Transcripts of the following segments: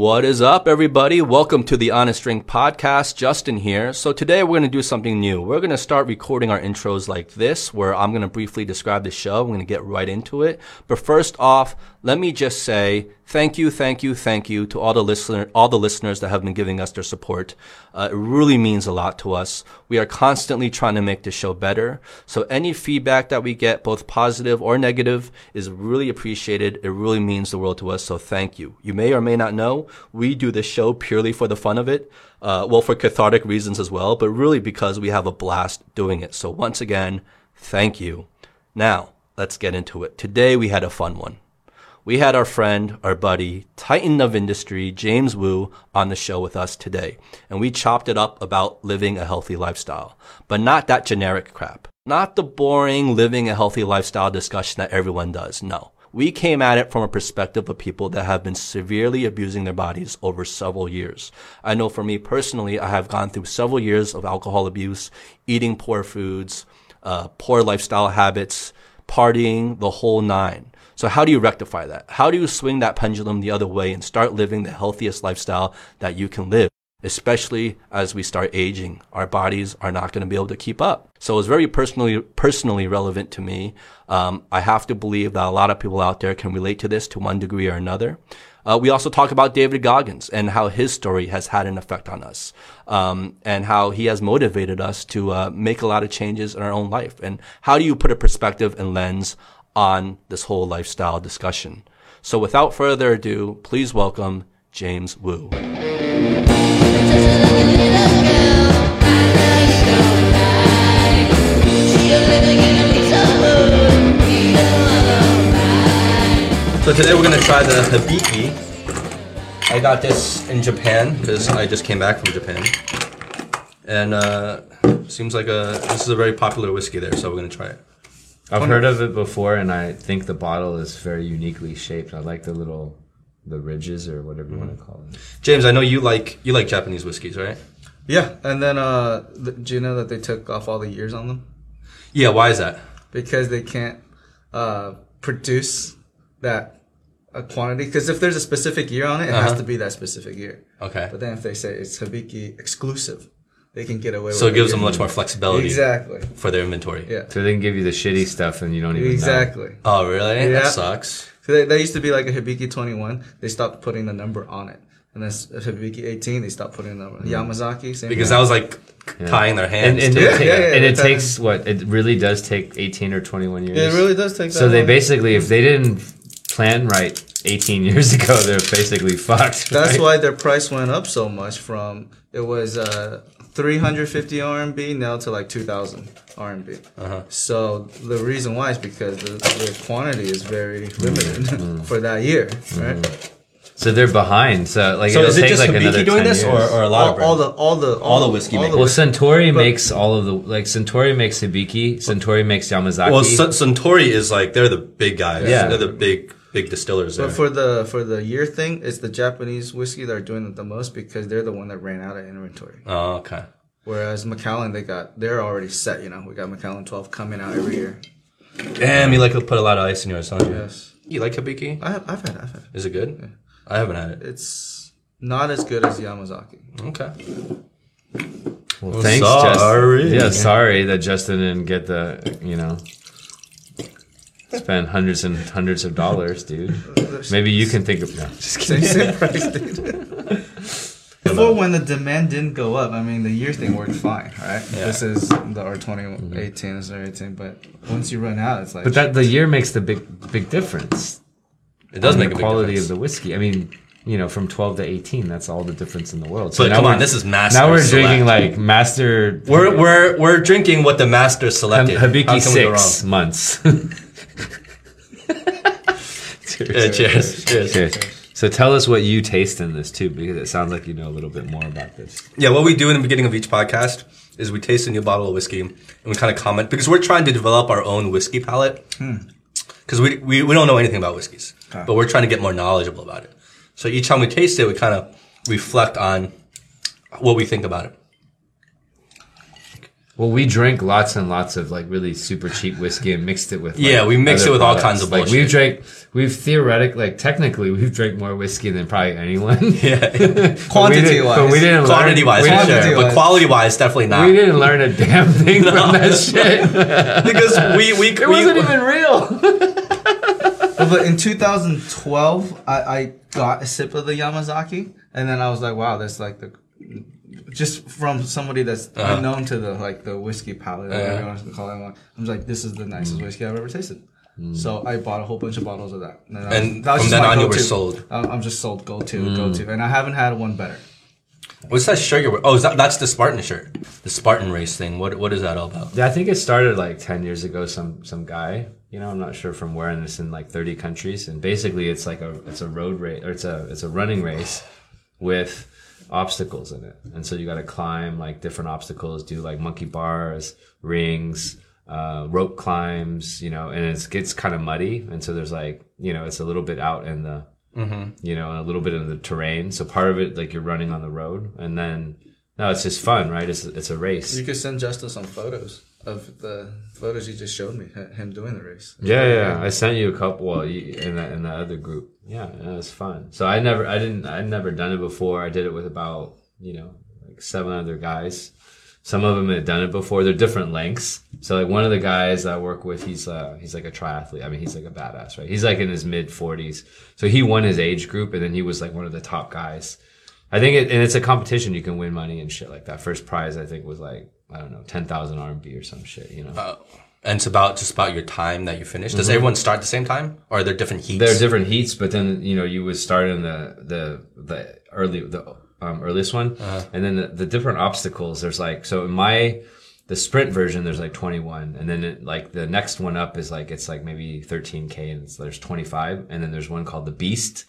What is up, everybody? Welcome to the Honest Drink Podcast. Justin here. So today we're going to do something new. We're going to start recording our intros like this, where I'm going to briefly describe the show. I'm going to get right into it. But first off, let me just say thank you, thank you, thank you to all the listener, all the listeners that have been giving us their support. Uh, it really means a lot to us. We are constantly trying to make the show better. So any feedback that we get, both positive or negative, is really appreciated. It really means the world to us. So thank you. You may or may not know we do this show purely for the fun of it. Uh, well, for cathartic reasons as well, but really because we have a blast doing it. So once again, thank you. Now let's get into it. Today we had a fun one we had our friend, our buddy, titan of industry, James Wu, on the show with us today. And we chopped it up about living a healthy lifestyle, but not that generic crap. Not the boring living a healthy lifestyle discussion that everyone does. No. We came at it from a perspective of people that have been severely abusing their bodies over several years. I know for me personally, I have gone through several years of alcohol abuse, eating poor foods, uh, poor lifestyle habits, partying, the whole nine. So how do you rectify that? How do you swing that pendulum the other way and start living the healthiest lifestyle that you can live? Especially as we start aging, our bodies are not going to be able to keep up. So it's very personally, personally relevant to me. Um, I have to believe that a lot of people out there can relate to this to one degree or another. Uh, we also talk about David Goggins and how his story has had an effect on us, um, and how he has motivated us to uh, make a lot of changes in our own life. And how do you put a perspective and lens on this whole lifestyle discussion. So without further ado, please welcome James Wu. So today we're gonna try the Hibiki. I got this in Japan because I just came back from Japan, and uh, seems like a this is a very popular whiskey there. So we're gonna try it. I've heard of it before, and I think the bottle is very uniquely shaped. I like the little, the ridges or whatever you mm-hmm. want to call it. James, I know you like you like Japanese whiskeys, right? Yeah, and then uh, the, do you know that they took off all the years on them? Yeah, why is that? Because they can't uh, produce that a quantity. Because if there's a specific year on it, it uh-huh. has to be that specific year. Okay. But then if they say it's Hibiki exclusive, they can get away with so with it gives them much more flexibility exactly for their inventory yeah so they can give you the shitty stuff and you don't even exactly know. oh really yeah. that sucks so they, they used to be like a hibiki 21 they stopped putting the number on it and then Hibiki 18, they stopped putting the number. Mm. Yamazaki, same Because thing. that was like yeah. tying their hands. And, and, it, yeah, yeah, and it takes what? It really does take 18 or 21 years. it really does take So they basically, if they didn't plan right 18 years ago, they're basically fucked. That's right? why their price went up so much from, it was uh, 350 RMB now to like 2000 RMB. Uh-huh. So the reason why is because the, the quantity is very limited mm-hmm. for that year, right? Mm-hmm. So they're behind. So like, so is it just like Hibiki doing this, or, or a lot all, of all the all the all, all the whiskey? All the well, Suntory makes all of the like Suntory makes Hibiki. Suntory makes Yamazaki. Well, Suntory is like they're the big guys. Yeah, they're the big big distillers there. But for the for the year thing, it's the Japanese whiskey that are doing it the most because they're the one that ran out of inventory. Oh, okay. Whereas Macallan, they got they're already set. You know, we got Macallan twelve coming out every year. Damn, you like to put a lot of ice in yours, huh? Yes. You like Hibiki? I have, I've had, I've had. Is it good? Yeah. I haven't had it. It's not as good as Yamazaki. Okay. Well, well thanks, sorry. Justin. Yeah, sorry that Justin didn't get the, you know, spend hundreds and hundreds of dollars, dude. Maybe you can think of no, just kidding. Same, price, dude. Before, when the demand didn't go up, I mean, the year thing worked fine, right? Yeah. This is the R twenty eighteen mm-hmm. is R eighteen, but once you run out, it's like. But that the year makes the big big difference. It does make the quality of the whiskey. I mean, you know, from 12 to 18, that's all the difference in the world. So but come on, this is master. Now we're select. drinking like master. We're we're we're drinking what the master selected. Hibiki six months. cheers. cheers. cheers. cheers. So tell us what you taste in this too, because it sounds like you know a little bit more about this. Yeah, what we do in the beginning of each podcast is we taste a new bottle of whiskey and we kind of comment because we're trying to develop our own whiskey palate. Because hmm. we, we, we don't know anything about whiskeys, but we're trying to get more knowledgeable about it. So each time we taste it, we kind of reflect on what we think about it. Well, we drank lots and lots of like really super cheap whiskey and mixed it with. like, Yeah, we mixed it with all kinds of like bullshit. we've drank, we've theoretically, like technically, we've drank more whiskey than probably anyone. Yeah. But Quantity-wise. but we didn't learn- Quantity wise, we didn't- sure. Quantity-wise. But quality wise, definitely not. We didn't learn a damn thing from that shit. because we we It wasn't even real. but in 2012, I, I got a sip of the Yamazaki, and then I was like, wow, that's like the just from somebody that's Uh-huh. unknown to the like the whiskey palate, or Yeah. whatever you uh-huh. want to call it. I'm like, this is the nicest mm. whiskey I've ever tasted. Mm. So I bought a whole bunch of bottles of that, and, then was- And that was from just then on, you were go-to. sold. I'm I'm just sold go to mm. go to, and I haven't had one better. What's that shirt you're wearing? Oh, is that, that's the Spartan shirt. The Spartan race thing. What what is that all about? Yeah, I think it started like ten years ago. Some some guy, you know, I'm not sure from where, and it's in like 30 countries. And basically, it's like a it's a road race or it's a it's a running race with obstacles in it. And so you got to climb like different obstacles, do like monkey bars, rings, uh, rope climbs, you know, and it gets kind of muddy. And so there's like you know, it's a little bit out in the you know, a little bit in the terrain. So part of it, like you're running on the road, and then no, it's just fun, right? It's it's a race. You could send Justin some photos of the photos you just showed me, him doing the race. Yeah, yeah. I sent you a couple. In that in the other group. Yeah, it was fun. So I never, I didn't, I'd never done it before. I did it with about you know like seven other guys. Some of them had done it before. They're different lengths. So like one of the guys I work with, he's uh he's like a triathlete. I mean, he's like a badass, right? He's like in his mid forties. So he won his age group, and then he was like one of the top guys. I think it, and it's a competition. You can win money and shit like that. First prize, I think, was like I don't know, ten thousand RMB or some shit. You know. Uh, and it's about just about your time that you finish. Does everyone start at the same time, or are there different heats? There are different heats, but then you know you would start in the the the early the um, earliest one, and then the, the different obstacles. There's like so in my the sprint version there's like 21, and then it, like the next one up is like it's like maybe 13k, and it's, there's 25, and then there's one called the Beast.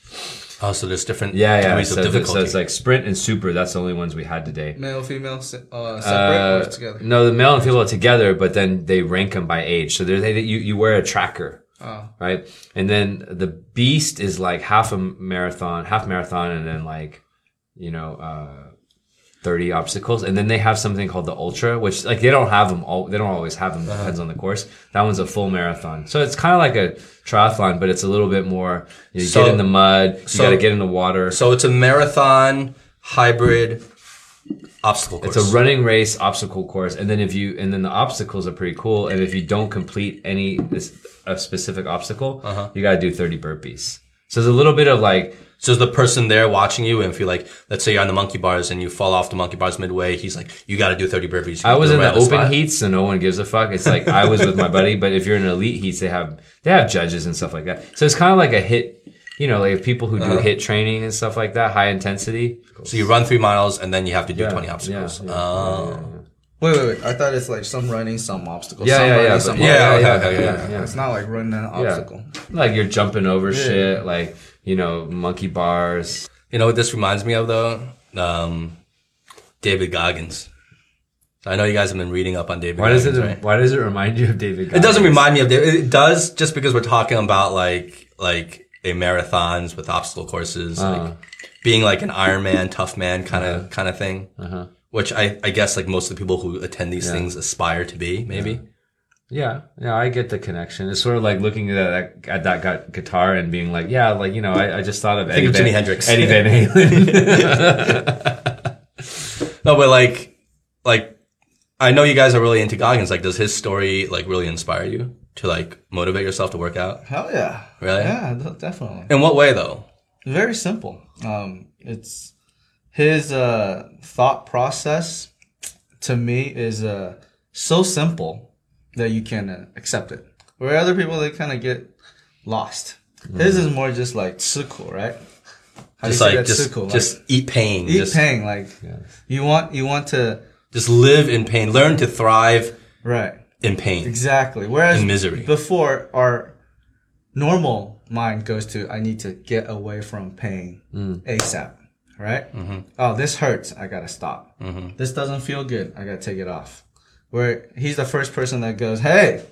oh, so there's different Yeah, yeah. So, of difficulty. so it's like sprint and super. That's the only ones we had today. Male, female, uh, separate Uh, or together? no, the male and female are together, but then they rank them by age. So there's they, you you wear a tracker, Oh. right? And then the beast is like half a marathon, half marathon, and then like you know uh, thirty obstacles. And then they have something called the ultra, which like they don't have them all. They don't always have them. Uh-huh. Depends on the course. That one's a full marathon, so it's kind of like a triathlon, but it's a little bit more. You So- get in the mud. You so- got to get in the water. so it's a marathon hybrid obstacle course. It's a running race obstacle course, and then if you and then the obstacles are pretty cool. And if you don't complete any this a specific obstacle, Uh-huh. you got to do thirty burpees. So there's a little bit of like So the person there watching you, and if you like, let's say you're on the monkey bars and you fall off the monkey bars midway, he's like, you got to do 30 burpees. I was in it the open spot. heats, so no one gives a fuck. It's like I was with my buddy, but if you're in elite heats, they have they have judges and stuff like that. So it's kind of like a HIIT. You know, like people who Uh-huh. do HIIT training and stuff like that, high intensity. So you run three miles and then you have to do Yeah, 20 obstacles. yeah, yeah, oh. Wait, wait, wait. I thought it's like some running, some obstacles. Yeah, some yeah, running, yeah, some but- Yeah, obstacles. okay, okay, yeah, yeah. It's not like running an obstacle. Like you're jumping over shit, like you know, monkey bars. You know what this reminds me of though? Um, David Goggins. I know you guys have been reading up on David Why does it? right? Why does it remind you of David? It doesn't remind me of David. It does just because we're talking about like, like a marathons with obstacle courses, Uh. like being like an Iron Man, tough man kind of, kind of thing. Uh-huh. Which I, I guess like most of the people who attend these things aspire to be, maybe. Yeah, yeah, I get the connection. It's sort of like looking at that at that gu- guitar and being like, yeah, like you know, I, I just thought of Eddie of Van, Jimi Hendrix. Eddie Van Halen. No, but like, like, I know you guys are really into Goggins. Like, does his story like really inspire you to like motivate yourself to work out? Hell yeah. Really? Yeah, definitely. In what way though? Very simple. Um, it's his uh, thought process to me is uh, so simple that you can uh, accept it. Where other people they kind of get lost. Mm. His is more just like circle, right? How just like just, like, just eat pain. Eat just, pain. Like you want you want to just live in pain. Learn to thrive. Right. In pain. Exactly. Whereas in misery. Before our normal mind goes to I need to get away from pain mm. ASAP. Right? Mm-hmm. Oh, this hurts. I gotta stop. This doesn't feel good. I gotta take it off. Where he's the first person that goes, Hey,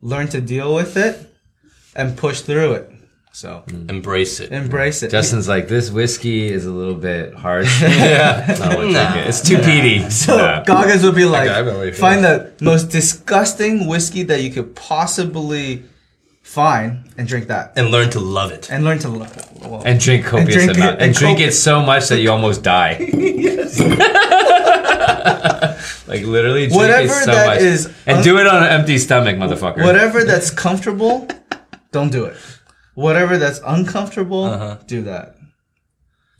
learn to deal with it and push through it. So Embrace it. embrace it. Justin's like, this whiskey is a little bit harsh. yeah. I won't it. It's too peaty. So Nah. Goggins would be like, I know what you feel. find the most disgusting whiskey that you could possibly find and drink that, and learn to love it. and learn to love it. Well, And drink copious drink it- amount. And, and drink it so much that you almost die. like literally drink Whatever it so that much. is and un- do it on an empty stomach, motherfucker. whatever that's comfortable, don't do it. Whatever that's uncomfortable, Uh-huh. do that.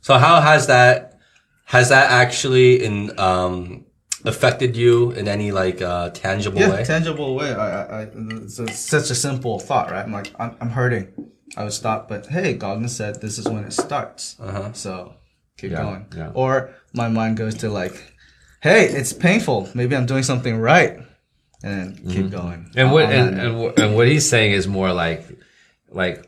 So how has that has that actually in um affected you in any like uh tangible Yeah, way? tangible way. I, I, I it's, a- such a simple thought, right? I'm like, I'm, I'm hurting. I would stop, but hey, Goggins said this is when it starts. Uh-huh. So keep Yeah, going. yeah. Or my mind goes to like, hey, it's painful. Maybe I'm doing something right, and then keep going. Mm-hmm. And what On and, and, and what he's saying is more like like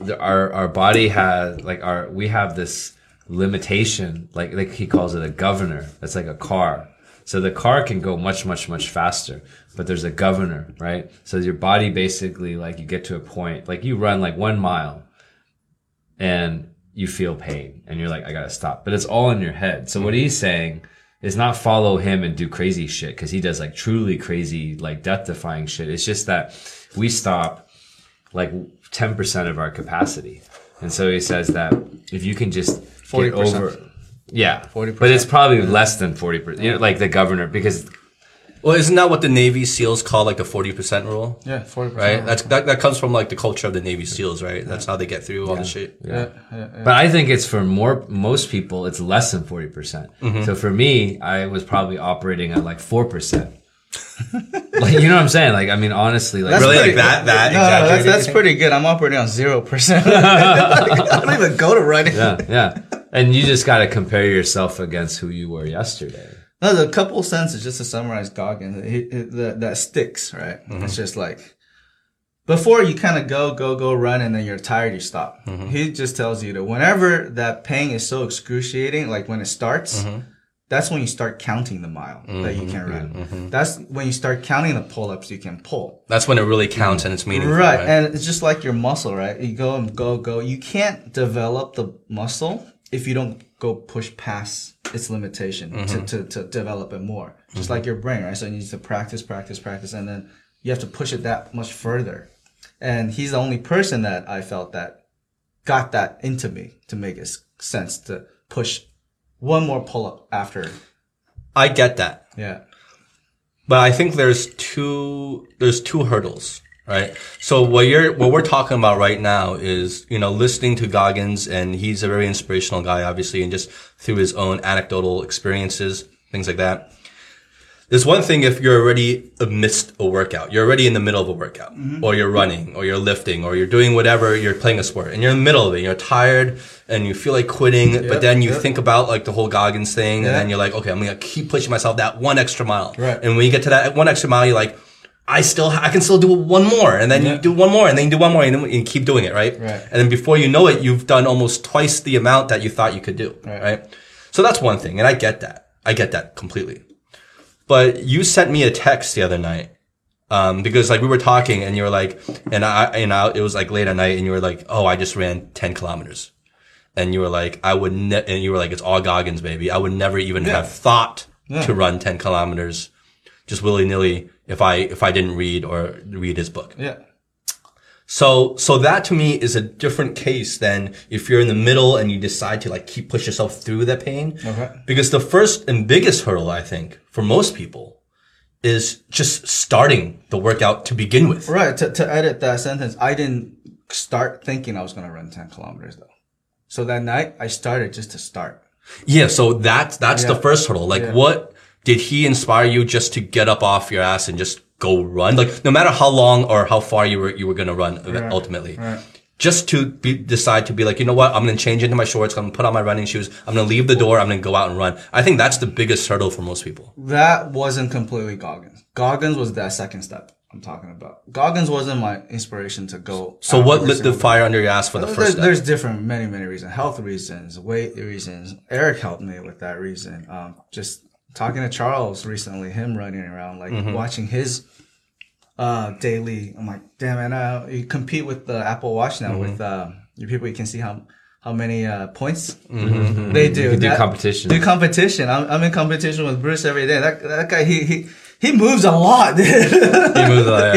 the, our our body has like our we have this limitation like like he calls it a governor that's like a car so the car can go much much much faster but there's a governor right? So your body basically like you get to a point like you run like one mile and you feel pain and you're like i gotta stop. But it's all in your head. So what he's saying is not follow him and do crazy shit because he does like truly crazy like death defying shit. It's just that we stop like 10% of our capacity. And so he says that if you can just get 40%. over yeah 40. but it's probably less than 40% you know like the governor because Well, isn't that what the Navy SEALs call like the forty percent rule? yeah, forty Right. percent. That's that, that comes from like the culture of the Navy SEAls, right? That's how they get through all the shit. Yeah, yeah, yeah. But I think it's for more most people it's less than 40%. percent mm-hmm. So for me, I was probably operating at like 4%. like you know what I'm saying? Like I mean honestly like That's Really, pretty- like that- that No, no, that's, that's pretty good. I'm operating on zero percent. I don't even go to running. yeah, yeah. And you just got to compare yourself against who you were yesterday. No, the couple sentences just to summarize Goggins. He, he, that that sticks, right? Mm-hmm. It's just like before you kind of go, go, go, run, and then you're tired, you stop. Mm-hmm. He just tells you that whenever that pain is so excruciating, like when it starts, Mm-hmm. that's when you start counting the mile that you can run. Mm-hmm. That's when you start counting the pull-ups you can pull. That's when it really counts and it's meaningful. Right. Right. And it's just like your muscle, right? You go and go, go. You can't develop the muscle if you don't go push past its limitation Mm-hmm. to, to, to develop it more. Just like your brain, right? So you need to practice, practice, practice, and then you have to push it that much further. And he's the only person that I felt that got that into me to make it sense to push one more pull up after. I get that. Yeah. But I think there's two there's two hurdles, right? So what you're what we're talking about right now is, you know, listening to Goggins and he's a very inspirational guy, obviously, and just through his own anecdotal experiences, things like that. There's one thing if you're already amidst a workout, you're already in the middle of a workout, mm-hmm. or you're running, or you're lifting, or you're doing whatever, you're playing a sport, and you're in the middle of it, you're tired, and you feel like quitting, but then you yep. think about like the whole Goggins thing, and then you're like, okay, I'm gonna keep pushing myself that one extra mile. Right. And when you get to that one extra mile, you're like, I still, I can still do one more, and then you do one more, and then you do one more, and then you keep doing it, right? Right. And then before you know it, you've done almost twice the amount that you thought you could do, Right. right? So that's one thing, and I get that. I get that completely. But you sent me a text the other night, um, because like we were talking, and you were like, and I, and I, it was like late at night, and you were like, oh, I just ran ten kilometers, and you were like, I would, ne-, and you were like, it's all Goggins, baby. I would never even have thought to run ten kilometers, just willy nilly, if I if I didn't read or read his book. Yeah. So, so that to me is a different case than if you're in the middle and you decide to like keep push yourself through the pain. Okay. Because the first and biggest hurdle, I think, for most people is just starting the workout to begin with. Right. To, to edit that sentence, I didn't start thinking I was going to run 10 kilometers though. So that night I started just to start. Yeah. So that's, that's the first hurdle. Like Yeah. what did he inspire you just to get up off your ass and just go run? Like no matter how long or how far you were, you were going to run ev- ultimately. Right. Just to be, decide to be like, you know what? I'm going to change into my shorts. I'm going to put on my running shoes. I'm going to leave the door. I'm going to go out and run. I think that's the biggest hurdle for most people. That wasn't completely Goggins. Goggins was that second step I'm talking about. Goggins wasn't my inspiration to go. So what lit the fire under your ass for the There's, first step? there's different, many, many reasons. Health reasons, weight reasons. Aric helped me with that reason. Um, just talking to Charles recently, him running around, like Mm-hmm. watching his uh, daily. I'm like, damn it! Uh, you compete with the Apple Watch now with uh, your people. You can see how how many uh, points they do. You can do competition. Do competition. I'm, I'm in competition with Bruce every day. That that guy he he he moves a lot, dude. He moves like, He moves a lot.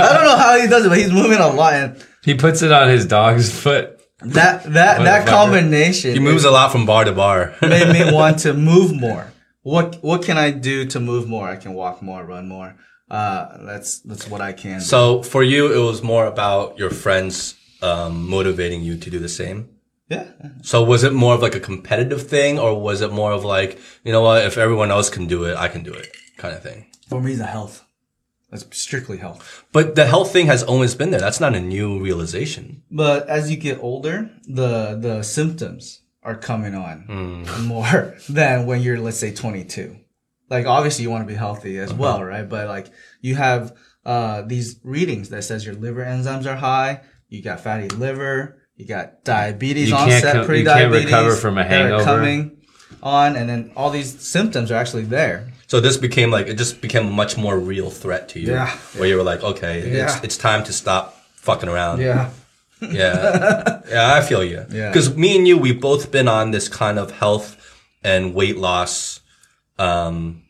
I don't know how he does it, but he's moving a lot. And He puts it on his dog's foot. That that that Motherfucker. combination he moves a lot from bar to bar. made me want to move more. What what can I do to move more? I can walk more, run more. Uh, that's that's what I can. do. so for you, it was more about your friends um, motivating you to do the same. yeah, So was it more of like a competitive thing, or was it more of like, you know what, if everyone else can do it, I can do it, kind of thing? for me, the health. That's strictly health. But the health thing has always been there. That's not a new realization. But as you get older, the the symptoms are coming on more than when you're let's say 22. Like obviously you want to be healthy as well, right? But like you have uh these readings that says your liver enzymes are high, you got fatty liver, you got diabetes You onset, co- you pre-diabetes can't recover from a hangover. coming on, and then all these symptoms are actually there. So this became like, it just became a much more real threat to you. Yeah. Where you were like, okay, it's, Yeah. it's time to stop fucking around. Yeah. Yeah. yeah, I feel you. Yeah. Because me and you, we've both been on this kind of health and weight loss um,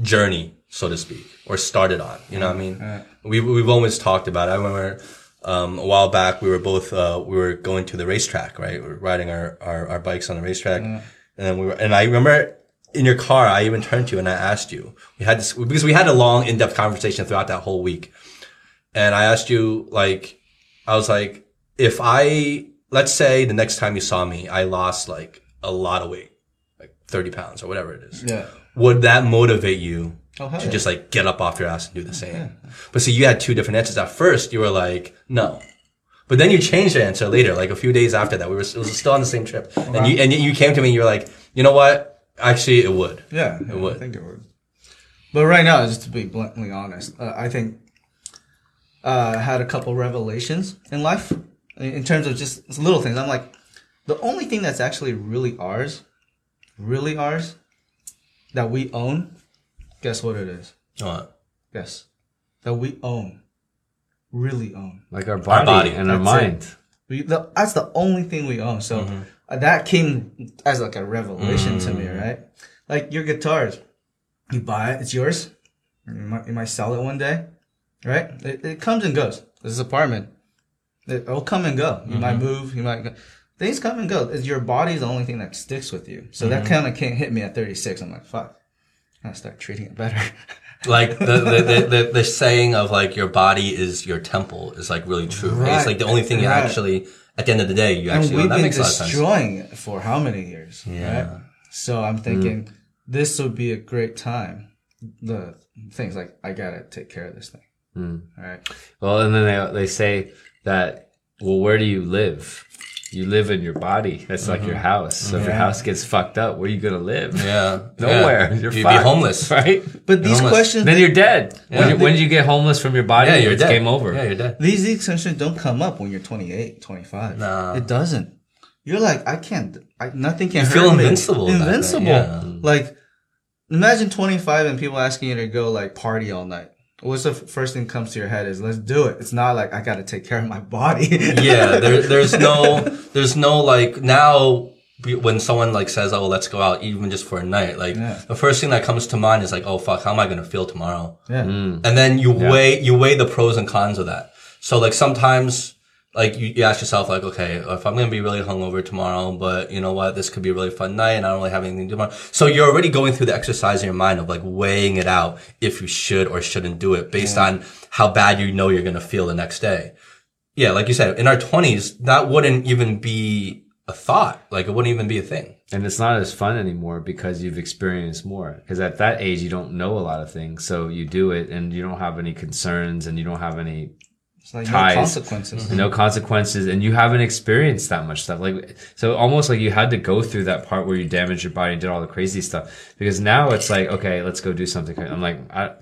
journey, so to speak, or started on. You know what I mean? We, we've always talked about it. I remember um, a while back, we were both, uh, we were going to the racetrack, right? We were riding our, our, our bikes on the racetrack. And then we were, and I remember in your car, I even turned to you and I asked you, we had this, because we had a long, in-depth conversation throughout that whole week. And I asked you, like, I was like, if I, let's say the next time you saw me, I lost like a lot of weight, like 30 pounds or whatever it is. Yeah. Would that motivate you Oh, to yeah. just like get up off your ass and do the same? But see, you had two different answers. At first, you were like, no. But then you changed the answer later, like a few days after that. We were, it was still on the same trip. And you, and you came to me and you were like, you know what? Actually, it would. Yeah, yeah, would. I think it would. But right now, just to be bluntly honest, uh, I think uh, I had a couple revelations in life in in terms of just little things. I'm like, the only thing that's actually really ours, really ours, that we own, guess what it is? What? Guess. That we own. Really own. Like our body, body, and our mind. We, the, that's the only thing we own. So uh, Uh, that came as like a revelation to me, mm. right? Like your guitars, you buy it, it's yours. You might, you might sell it one day, right? It, it comes and goes. This apartment, it, will come and go. You might mm-hmm. move, you might go. Things come and go. It's your body's the only thing that sticks with you. So that mm-hmm. kind of can't hit me at 36. I'm like, fuck. I start treating it better. Like the, the, the, the, the saying of like your body is your temple is like really true. Right? It's like the only thing you Right. actually, at the end of the day, you and actually, we've that been makes a lot of sense. destroying it for how many years? Yeah. Right? So I'm mm. thinking this would be a great time. The things like I gotta take care of this thing. All right. Well, and then they they say that. Well, where do you live? You live in your body. That's like your mm-hmm. house. So if your house gets fucked up, where are you gonna live? Yeah. Nowhere. Yeah. You're You'd fucked, be homeless. right? But these Homeless. questions, Then you're dead. When, Yeah. you, when did you get homeless from your body? Yeah, you're it's dead. game over. Yeah, you're dead. these these questions don't come up when you're 28, 25. Nah. It doesn't. You're like, I can't. I, nothing can You hurt feel me. invincible back then, Invincible. yeah. Like, imagine 25 and people asking you to go like party all night. What's the first thing comes to your head is let's do it. It's not like I got to take care of my body. yeah, there, there's no, there's no like now when someone like says, "Oh, let's go out," even just for a night, like Yeah. the first thing that comes to mind is like, "Oh fuck, how am I gonna feel tomorrow?" yeah. Mm. And then you weigh you weigh the pros and cons of that. So like sometimes like you, you ask yourself like, okay, if I'm gonna be really hungover tomorrow, but you know what, this could be a really fun night and I don't really have anything to do tomorrow. So you're already going through the exercise in your mind of like weighing it out if you should or shouldn't do it based on how bad you know you're gonna feel the next day. Yeah, like you said, in our twenties, that wouldn't even be a thought. Like it wouldn't even be a thing. And it's not as fun anymore because you've experienced more. Because at that age, you don't know a lot of things. So you do it and you don't have any concerns and you don't have any It's like Ties. no consequences. no consequences and you haven't experienced that much stuff. Like so almost like you had to go through that part where you damaged your body and did all the crazy stuff. Because now it's like okay let's go do something. I'm like i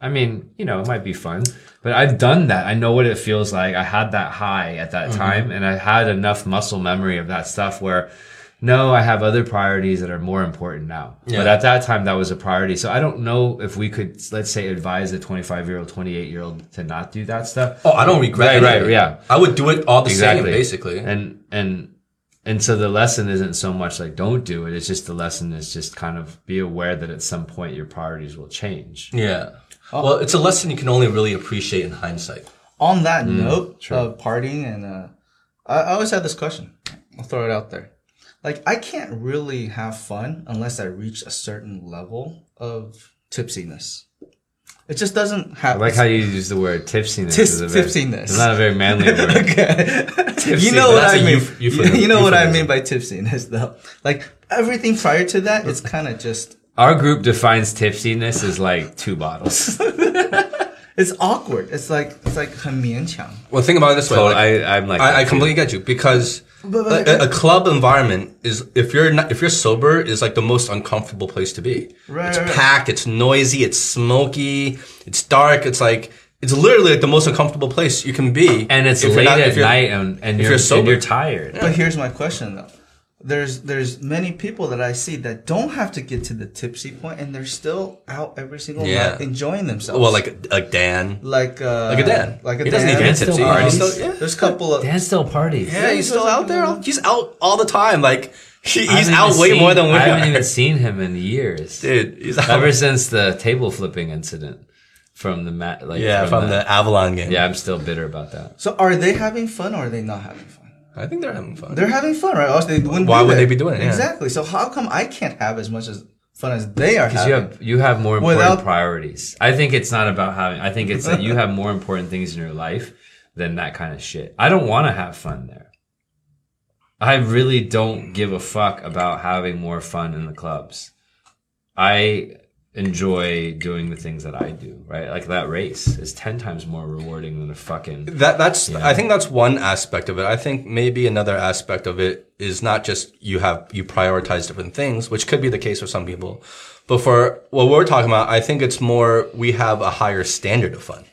i mean you know it might be fun but i've done that. I know what it feels like. I had that high at that mm-hmm. time and i had enough muscle memory of that stuff where no, I have other priorities that are more important now. Yeah. But at that time, that was a priority. So I don't know if we could, let's say, advise a 25 year old, 28 year old to not do that stuff. Oh, I don't regret Right, it. right, yeah. I would do it all the Exactly. same, basically. And, and, and so the lesson isn't so much like don't do it. It's just the lesson is just kind of be aware that at some point your priorities will change. yeah. Well, it's a lesson you can only really appreciate in hindsight. On that Mm, note of partying, and uh, I, I always had this question. I'll throw it out there Like, I can't really have fun unless I reach a certain level of tipsiness. It just doesn't I happen. like how you use the word tipsiness. Tis- It's a very- tipsiness. It's not a very manly word. you know what That's I a mean. euph- euphemism. you know what I Euphemism. mean by tipsiness, though. Like everything prior to that, it's kind of just Our group defines tipsiness as like two bottles. it's awkward. It's like it's like 很勉强. Well, think about it this way. So like, I, I'm like, I, that I too. completely get you because but- but- a, a club environment is if you're not if you're sober is like the most uncomfortable place to be. Right, It's right, right. packed. It's noisy. It's smoky. It's dark. It's like it's literally like the most uncomfortable place you can be. and it's late not- at night and, and if you're, you're sober. and you're tired. But here's my question though. There's there's many people that I see that don't have to get to the tipsy point and they're still out every single Yeah. night enjoying themselves. Well, like like Dan. like uh, Like a Dan. like a he doesn't Dan. even get still tipsy. parties. He's still- yeah. There's a couple of Dan still parties. Yeah, he's still out there. He's out all the time. Like he, he's out way seen- more than we I haven't are. even seen him in years. Dude, he's out. Ever since the table flipping incident from the mat, like yeah, from the Avalon game. yeah, I'm still bitter about that. So are they having fun or are they not having fun? I think they're having fun. They're having fun, right? Or else they wouldn't. Why would they be doing it? Yeah. Exactly. So how come I can't have as much as fun as they are Because you have you have more important Without- priorities. I think it's not about having. I think it's that you have more important things in your life than that kind of shit. I don't want to have fun there. I really don't give a fuck about having more fun in the clubs. I enjoy doing the things that I do. Right, like that race is ten times more rewarding than a fucking. That that's I think that's one aspect of it. I think maybe another aspect of it is not just you have you prioritize different things, which could be the case for some people. But for what we're talking about, I think it's more we have a higher standard of fun.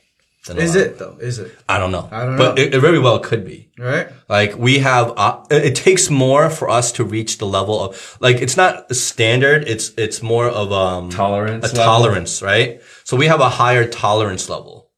Than Is it though? Is it I don't know. I don't But know. it, it very well could be. right? Like we have, uh, it takes more for us to reach the level of like it's not a standard. It's it's more of um Tolerance a level? tolerance, right? So we have a higher tolerance level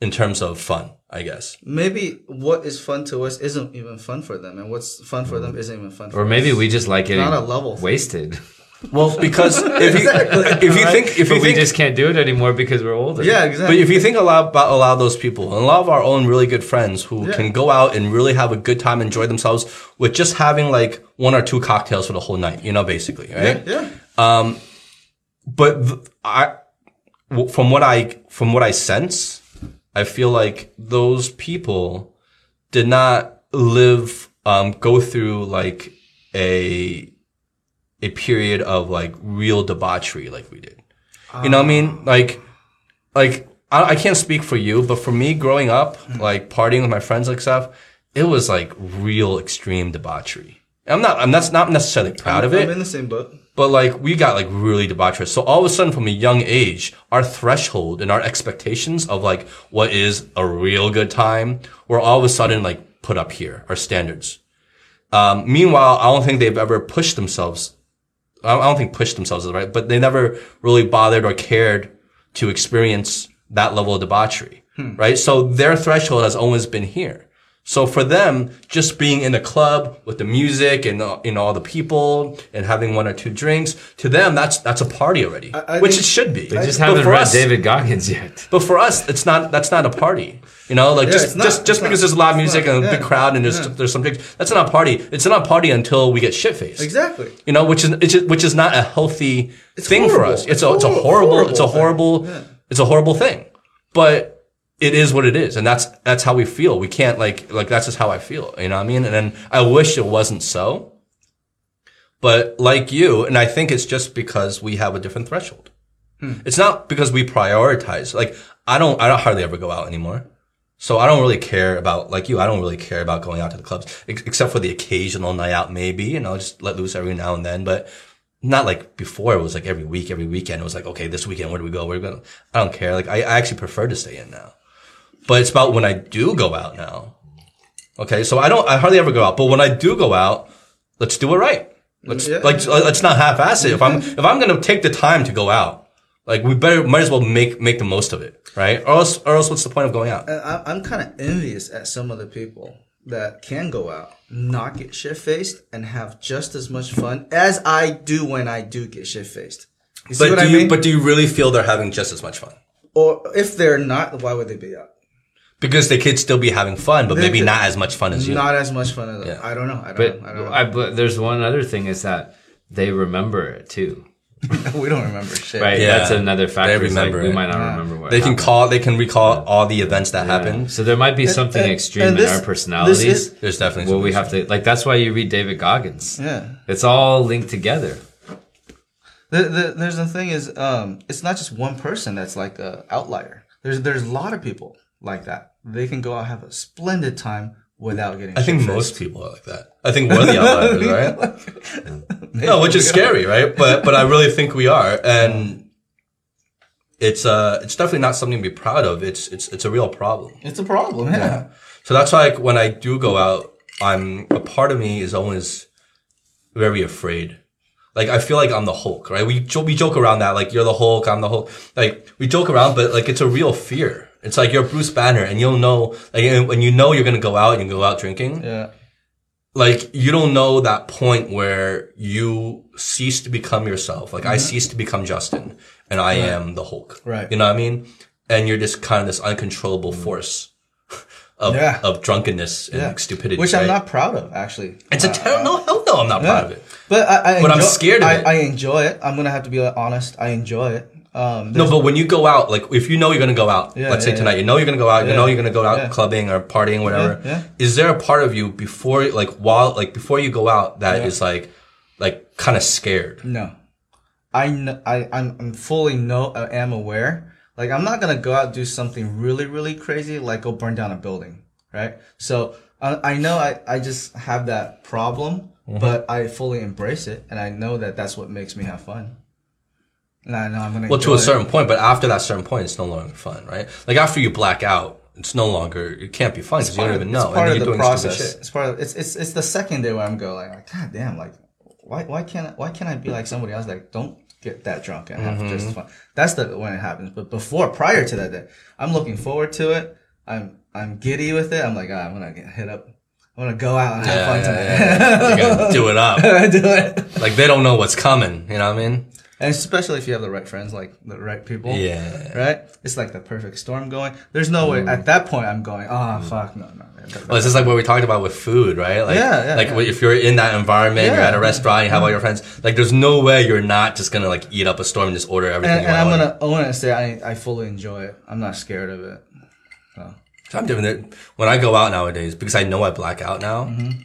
in terms of fun, I guess. Maybe what is fun to us isn't even fun for them, and what's fun for them isn't even fun. for Or maybe us. we just like it. Not a level wasted. Well, because if you if you think if But you we think just can't do it anymore because we're older. yeah, exactly. But exactly. if you think a lot about a lot of those people, and a lot of our own really good friends who Yeah. can go out and really have a good time, enjoy themselves with just having like one or two cocktails for the whole night, you know, basically, right? yeah, yeah. But th- I, w- from what I from what I sense, I feel like those people did not live, um, go through like a a period of like real debauchery like we did. You know what I mean? Like, like I, I can't speak for you, but for me, growing up, like partying with my friends like stuff, it was like real extreme debauchery. I'm not. I'm that's not necessarily proud of it. I'm in the same boat. But like we got like really debaucherous. So all of a sudden from a young age, our threshold and our expectations of like what is a real good time were all of a sudden like put up here, our standards. Um, meanwhile, I don't think they've ever pushed themselves. I don't think pushed themselves is right, but they never really bothered or cared to experience that level of debauchery, hmm. right? So their threshold has always been here. So for them, just being in a club with the music and uh, you know all the people and having one or two drinks, to them that's that's a party already, I which think- it should be. They just But haven't read us- David Goggins yet. But for us, it's not. That's not a party. You know, like Yeah, just not. just just It's because not. there's loud It's music not. and a Yeah. big crowd and there's Yeah. there's some drinks. That's not a party. It's not a party until we get shit faced. Exactly. You know, which is which is, which is not a healthy It's thing for us. It's a it's a It's horrible, horrible it's a thing. horrible Yeah. it's a horrible thing. But it is what it is, and that's that's how we feel. We can't like like that's just how I feel. You know what I mean? And then I wish it wasn't so. But like you, and I think it's just because we have a different threshold. Hmm. It's not because we prioritize. Like I don't I don't hardly ever go out anymore. So I don't really care about like you. I don't really care about going out to the clubs, ex- except for the occasional night out, maybe. You know, just let loose every now and then. But not like before. It was like every week, every weekend. It was like, okay, this weekend, where do we go? Where do we go? I don't care. Like I, I actually prefer to stay in now. But it's about when I do go out now. Okay, so I don't. I hardly ever go out. But when I do go out, let's do it right. Let's Yeah. like uh, let's not half-ass it. If I'm if I'm gonna take the time to go out, like we better might as well make make the most of it, right? Or else or else what's the point of going out? And I, I'm kind of envious at some of the people that can go out, not get shit faced, and have just as much fun as I do when I do get shit faced. But what do I you but do you really feel they're having just as much fun? or if they're not, why would they be out? Because they could still be having fun, but maybe not as much fun as you. Not as much fun as Yeah. I don't know. I don't But know. I don't know. I, but there's one other thing is that they remember it too, we don't remember shit. right? Yeah. That's another factor. They It's like, remember we might not Yeah. remember what they can happened. call they can recall all the events that Yeah. happened. So there might be something and- extreme and in our personalities. is- There's definitely well, we something have to like. That's why you read David Goggins. Yeah. It's all linked together. The, the, there's the thing is, um, it's not just one person that's like a outlier. There's there's a lot of people like that. They can go out and have a splendid time without getting. I think most people are like that. I think we're the outliers, right? No, which is scary, right? But but I really think we are, and it's uh it's definitely not something to be proud of. It's it's it's a real problem. It's a problem. Yeah. So that's why like, when I do go out, I'm a part of me is always very afraid. Like I feel like I'm the Hulk, right? We jo- we joke around that like you're the Hulk, I'm the Hulk. Like we joke around, but like it's a real fear. It's like you're Bruce Banner, and you'll know like when you know you're gonna go out and go out drinking Yeah. like you don't know that point where you cease to become yourself. Like I cease to become Justin and I am the Hulk. Mm-hmm. Right. You know what I mean? And you're just kind of this uncontrollable force of Yeah. of drunkenness and Yeah. stupidity. Which I'm not proud of, actually. It's a terrible. No, hell no, I'm not proud of it. But I, I But I'm scared of I, it. I enjoy it. I'm gonna have to be honest. I enjoy it. Um, No, but when you go out, like if you know you're gonna go out, Yeah, let's say tonight, yeah. you know you're gonna go out, you know you're gonna go out Yeah. clubbing or partying, whatever. Yeah, yeah. Is there a part of you before, like while, like before you go out, that is Yeah. like, like kind of scared? No, I kn- I I'm, I'm fully know I am aware. Like I'm not gonna go out and do something really really crazy, like go burn down a building, right? So I, I know I I just have that problem, Mm-hmm. but I fully embrace it, and I know that that's what makes me have fun. I know I'm gonna. Well, to a it. certain point, but after that certain point, it's no longer fun, right? Like after you black out, it's no longer, it can't be fun because you don't even know. It's part and of then the you're doing stupid process. shit. It's part of it's it's it's the second day where I'm going like, God damn, like why why can't I, why can't I be like somebody else? Like don't get that drunk and have Mm-hmm. just fun. That's the when it happens. But before prior to that day, I'm looking forward to it. I'm I'm giddy with it. I'm like, ah, I'm gonna get hit up. I'm gonna go out and have fun yeah, tonight. yeah, yeah. Do it up. do it. Like they don't know what's coming. You know what I mean? And especially if you have the right friends, like the right people. Yeah. Right? It's like the perfect storm going. There's no way at mm. that point I'm going, oh fuck, no, no. Well, it's just like what we talked about with food, right? Like, Yeah, yeah, like yeah. if you're in that environment, you're at a restaurant, you have all your friends. Like, there's no way you're not just gonna like eat up a storm and just order everything. and, and I'm want. gonna own it and say I, I fully enjoy it. I'm not scared of it. So. I'm doing it when I go out nowadays because I know I black out now. Mm-hmm.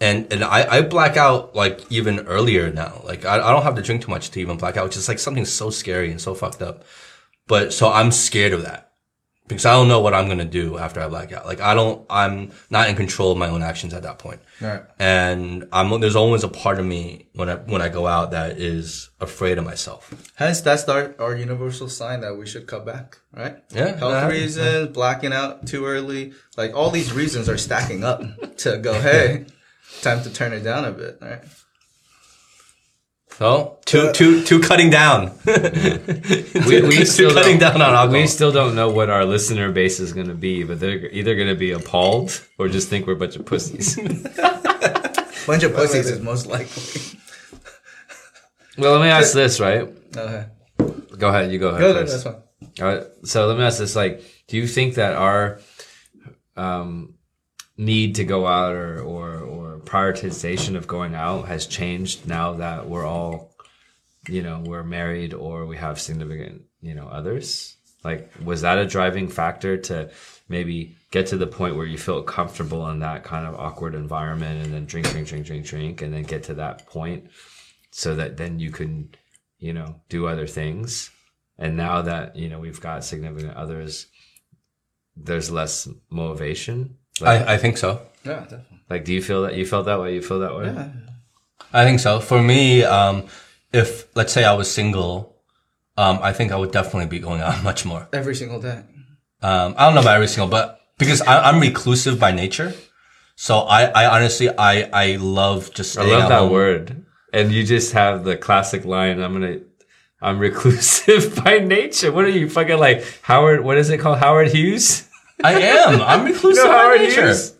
And, and I, I black out like even earlier now. Like I, I don't have to drink too much to even black out, which is like something so scary and so fucked up. But so I'm scared of that because I don't know what I'm going to do after I black out. Like I don't, I'm not in control of my own actions at that point. Right. And I'm, there's always a part of me when I, when I go out that is afraid of myself. Hence, that's our, our universal sign that we should cut back, right? Yeah, Health yeah. reasons, blacking out too early. Like, all these reasons are stacking up to go, hey, time to turn it down a bit, right? So two, two, two cutting down. We, we still cutting don't- down on alcohol. We still don't know what our listener base is going to be, but they're either going to be appalled or just think we're a bunch of pussies. Bunch of pussies is most likely. well, let me ask this, right? Okay. Go ahead. You go ahead Go, go, first. that's fine. All right. So let me ask this: like, do you think that our um, need to go out or, or or prioritization of going out has changed now that we're all, you know, we're married or we have significant, you know, others? Like, was that a driving factor to maybe get to the point where you feel comfortable in that kind of awkward environment and then drink, drink, drink, drink, drink, and then get to that point so that then you can, you know, do other things? And now that, you know, we've got significant others, there's less motivation. Like, I, I think so. Yeah, definitely. Like, do you feel that you felt that way? You feel that way? Yeah. I think so. For me, um, if let's say I was single, um, I think I would definitely be going out much more. Every single day. Um, I don't know about every single, but because I, I'm reclusive by nature, so I, I honestly, I, I love just I love at that home. word. and you just have the classic line, I'm gonna, I'm reclusive by nature. What are you fucking like Howard? What is it called? Howard Hughes? I am. I'm reclusive No, by Howard nature. Hughes.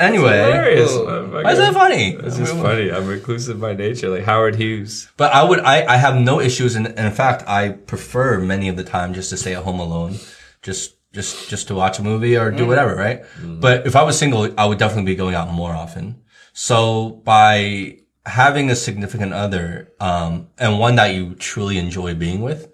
Anyway, Hilarious. Oh. why is that funny? It's just funny. I'm reclusive by nature, like Howard Hughes. But I would, I, I have no issues, and, and in fact, I prefer many of the time just to stay at home alone, just, just, just to watch a movie or do whatever, right? But if I was single, I would definitely be going out more often. So by having a significant other, um, and one that you truly enjoy being with,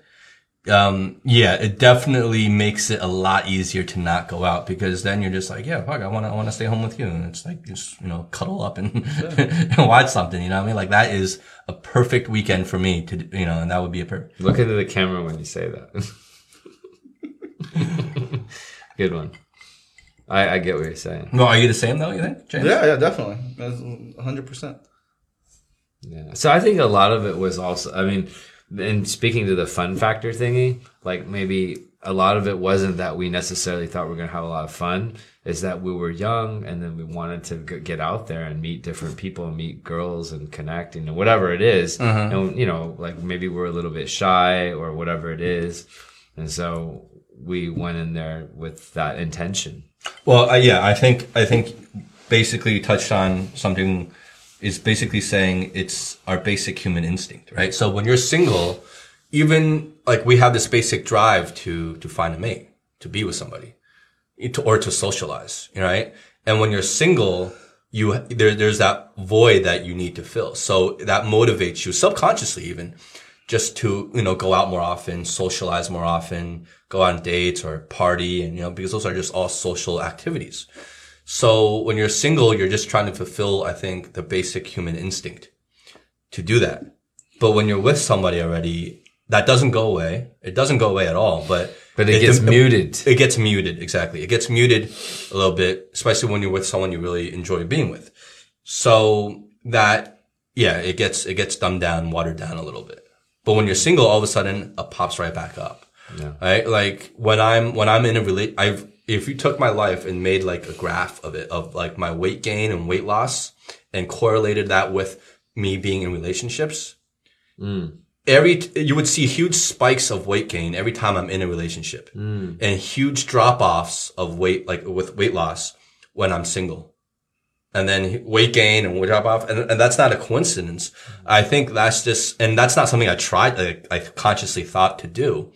um, yeah, it definitely makes it a lot easier to not go out because then you're just like, yeah, fuck, I want to, I want to stay home with you. And it's like, just, you know, cuddle up and, and watch something, you know what I mean? Like that is a perfect weekend for me to, you know, and that would be a perfect. Look into the camera when you say that. Good one. I, I get what you're saying. Well, are you the same though, you think, James? Yeah, yeah, definitely. That's 100%. Yeah. So I think a lot of it was also, I mean, and speaking to the fun factor thingy, like maybe a lot of it wasn't that we necessarily thought we were going to have a lot of fun, is that we were young and then we wanted to get out there and meet different people and meet girls and connect and whatever it is. And, you know, like maybe we're a little bit shy or whatever it is. And so we went in there with that intention. Well, uh, yeah, I think I think basically you touched on something is basically saying it's our basic human instinct, right? So when you're single, even like we have this basic drive to to find a mate, to be with somebody, to, or to socialize, right? And when you're single, you there there's that void that you need to fill. So that motivates you subconsciously even just to, you know, go out more often, socialize more often, go on dates or party and, you know, because those are just all social activities. So when you're single, you're just trying to fulfill, I think, the basic human instinct to do that. But when you're with somebody already, that doesn't go away. It doesn't go away at all, but But it gets muted. It gets muted, exactly. It gets muted a little bit, especially when you're with someone you really enjoy being with. So that, yeah, it gets, it gets dumbed down, watered down a little bit. But when you're single, all of a sudden, it pops right back up. Yeah. Right? Like when I'm, when I'm in a relate, I've, if you took my life and made like a graph of it, of like my weight gain and weight loss and correlated that with me being in relationships, hmm. every you would see huge spikes of weight gain every time I'm in a relationship, hmm. and huge drop offs of weight like with weight loss when I'm single, and then weight gain and weight drop off, and, and that's not a coincidence. I think that's just, and that's not something I tried, like, I consciously thought to do,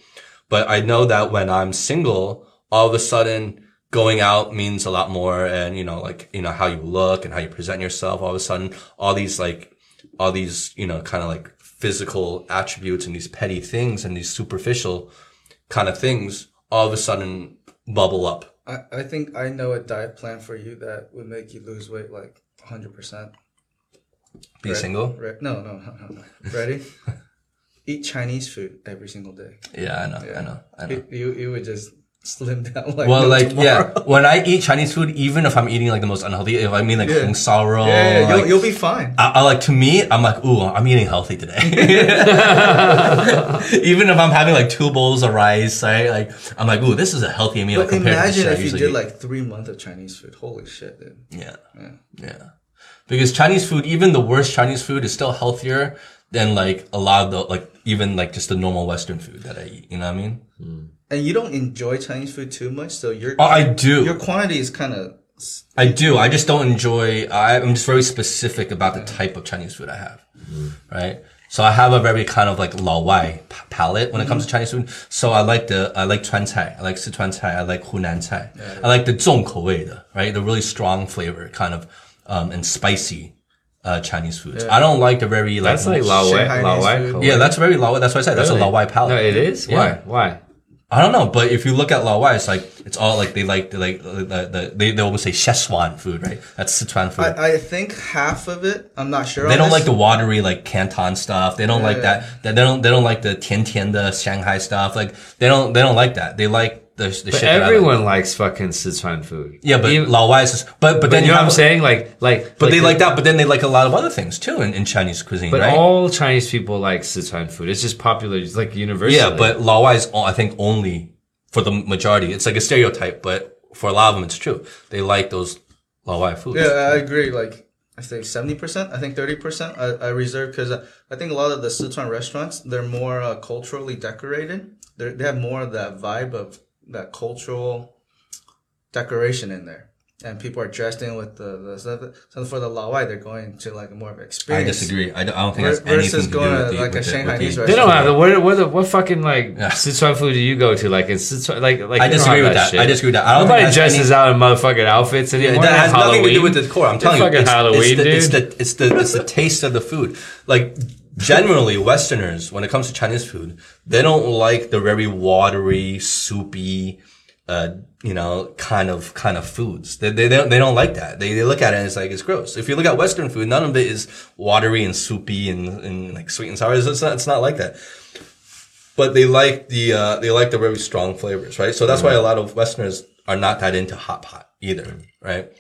but I know that when I'm single, all of a sudden. Going out means a lot more and, you know, like, you know, how you look and how you present yourself. All of a sudden, all these like all these, you know, kind of like physical attributes and these petty things and these superficial kind of things all of a sudden bubble up. I, I think I know a diet plan for you that would make you lose weight like 100%. Be Right. single? Re- no, no, no, no, no. Ready? Eat Chinese food every single day. Yeah, I know, I know, I know. You, you would just slim down like Well, no like, tomorrow. yeah, when I eat Chinese food, even if I'm eating like the most unhealthy, if I mean like Yeah. Kung Sao roll, Yeah, yeah, like, you'll, you'll be fine. I, I like to me, I'm like, ooh, I'm eating healthy today. Even if I'm having like two bowls of rice, right? Like, I'm like, ooh, this is a healthy meal But compared to the imagine shit I if you did eat. like three months of Chinese food. Holy shit, dude. Yeah. Yeah. Yeah. Because Chinese food, even the worst Chinese food is still healthier than like a lot of the, like, even like just the normal Western food that I eat. You know what I mean? Hmm and you don't enjoy Chinese food too much, so your oh, I do. Your quantity is kind of. I do. I just don't enjoy. I, am just very specific about the type of Chinese food I have, mm-hmm. right? So I have a very kind of like lao wai palate when it comes to mm-hmm. Chinese food. So I like the I like Chuan Cai, I like Sichuan Cai, I like Hunan Cai, yeah, yeah. I like the zhong wei right? The really strong flavor, kind of um and spicy uh, Chinese foods. Yeah. I don't like the very like that's like lao wai, lao wai. Yeah, that's very lao. That's why I said really? that's a lao wai palate. No, it is. Why? Why? I don't know, but if you look at Lao Wai, it's like it's all like they like they like the, the, they they always say Szechuan food, right? That's Sichuan food. I, I think half of it. I'm not sure. they don't this. like the watery like Canton stuff. They don't like Yeah. that. They don't they don't like the Tian Tian the Shanghai stuff. Like they don't they don't like that. They like the the But shit. that I like. everyone likes fucking Sichuan food. Yeah, but Even- Lao Wai is but but but then you know what I'm saying? Like, like, But they the- like that. But then they like a lot of other things too in, in Chinese cuisine, But right? all Chinese people like Sichuan food. It's just popular. It's like universal. yeah, but Lao Wai is I think only for the majority. It's like a stereotype, but for a lot of them, it's true. They like those Lao Wai foods. Yeah, I agree. Like I think seventy percent. I think thirty percent. I, I reserve because I, I think a lot of the Sichuan restaurants they're more uh, culturally decorated. They they have more of that vibe of that cultural decoration in there. And people are dressed in with the, the stuff. So for the Laowai, they're going to like more of an I disagree. I don't, I don't think that's anything versus to do going with to the, like a with the- Shanghainese the- restaurant. They don't have the what what the, what fucking like Yeah. Sichuan food do you go to like in Sichuan like like I disagree with that. shit. I disagree with that. I don't Nobody think that's dresses any- out in motherfucking outfits Yeah, anymore. that has Halloween. nothing to do with the core. I'm telling you, fucking it's, Halloween, it's, the, dude. it's the it's the it's the taste of the food. Like generally, Westerners, when it comes to Chinese food, they don't like the very watery, soupy, uh, you know, kind of kind of foods. They they don't they don't like that. They they look at it and it's like it's gross. If you look at Western food, none of it is watery and soupy and, and like sweet and sour. It's not it's not like that but they like the uh, they like the very strong flavors, right? So that's why a lot of Westerners are not that into hot pot either, right?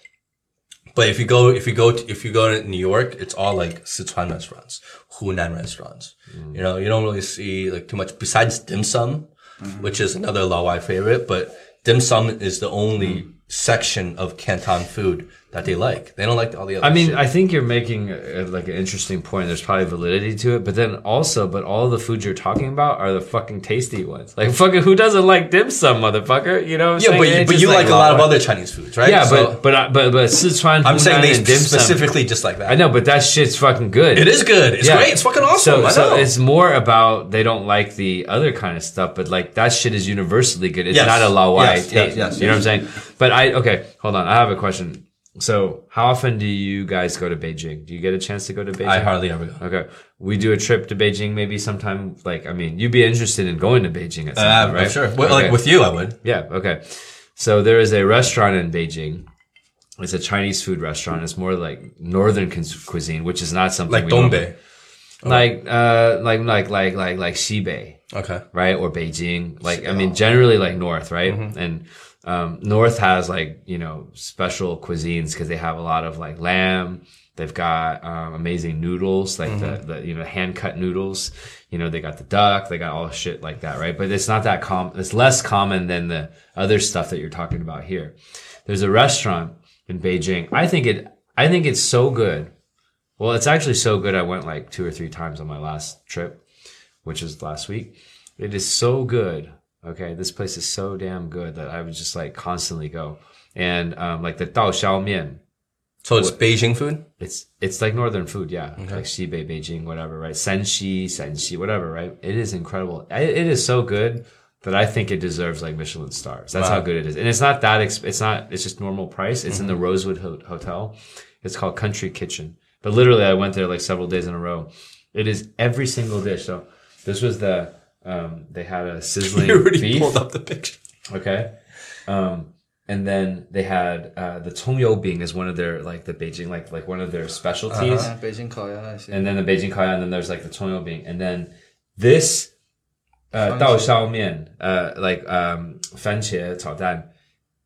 But if you go if you go to, if you go to New York, it's all like Sichuan restaurants, Hunan restaurants. Mm. You know, you don't really see like too much besides dim sum, mm-hmm. which is another Laowai favorite. But dim sum is the only mm. section of Canton food that they like. They don't like all the other. I mean, shit. I think you're making uh like an interesting point. There's probably validity to it, but then also, but all the foods you're talking about are the fucking tasty ones. Like fucking, who doesn't like dim sum, motherfucker? You know? What I'm yeah, but saying? you, but you like, a lot of other Chinese foods, right? Yeah, So- but but I- but but Sichuan. I'm saying they dim sum. specifically just like that. I know, but that shit's fucking good. It is good. It's Yeah. great. It's fucking awesome. So, I know. so it's more about they don't like the other kind of stuff, but like that shit is universally good. It's Yes. not a Laowai Yes, taste. yes, yes, you know what I'm saying? But I okay, hold on. I have a question. So, how often do you guys go to Beijing? Do you get a chance to go to Beijing? I hardly ever go. Okay, we do a trip to Beijing maybe sometime. Like, I mean, you'd be interested in going to Beijing at some Uh, point, right? Sure. Well, Okay. Like with you, I would. Yeah, okay. So there is a restaurant in Beijing. It's a Chinese food restaurant. It's more like northern cuisine, which is not something Like we Dongbei. like uh like like like like like Xibei, Okay. right? Or Beijing. Like I mean generally like north, right? And um north has like, you know, special cuisines because they have a lot of like lamb. They've got um, amazing noodles, like the, the you know hand cut noodles. You know they got the duck, they got all shit like that, right? But it's not that com. It's less common than the other stuff that you're talking about here. There's a restaurant in Beijing. I think it. I think it's so good. Well, it's actually so good. I went like two or three times on my last trip, which was last week. It is so good. Okay, this place is so damn good that I would just like constantly go. And um, like the Dao Xiao Mian, So it's Beijing food? it's it's like northern food, yeah, like Xibei, Beijing, whatever, right? Senshi, Senshi, whatever, right? It is incredible. I, it is so good that I think it deserves like Michelin stars. That's how good it is, and it's not that. Exp- it's not. It's just normal price. It's in the Rosewood Ho- Hotel. It's called Country Kitchen. But literally, I went there like several days in a row. It is every single dish. So this was the um, they had a sizzling You already beef. pulled up the picture. Okay. Um, and then they had uh, the Tongyou Bing is one of their like the Beijing like like one of their specialties, Uh, Beijing Korea, I see. and then the Beijing Kaya, and then there's like the Tongyou Bing, and then this uh, Dao Xiao Mian, uh, like um, fan qie cao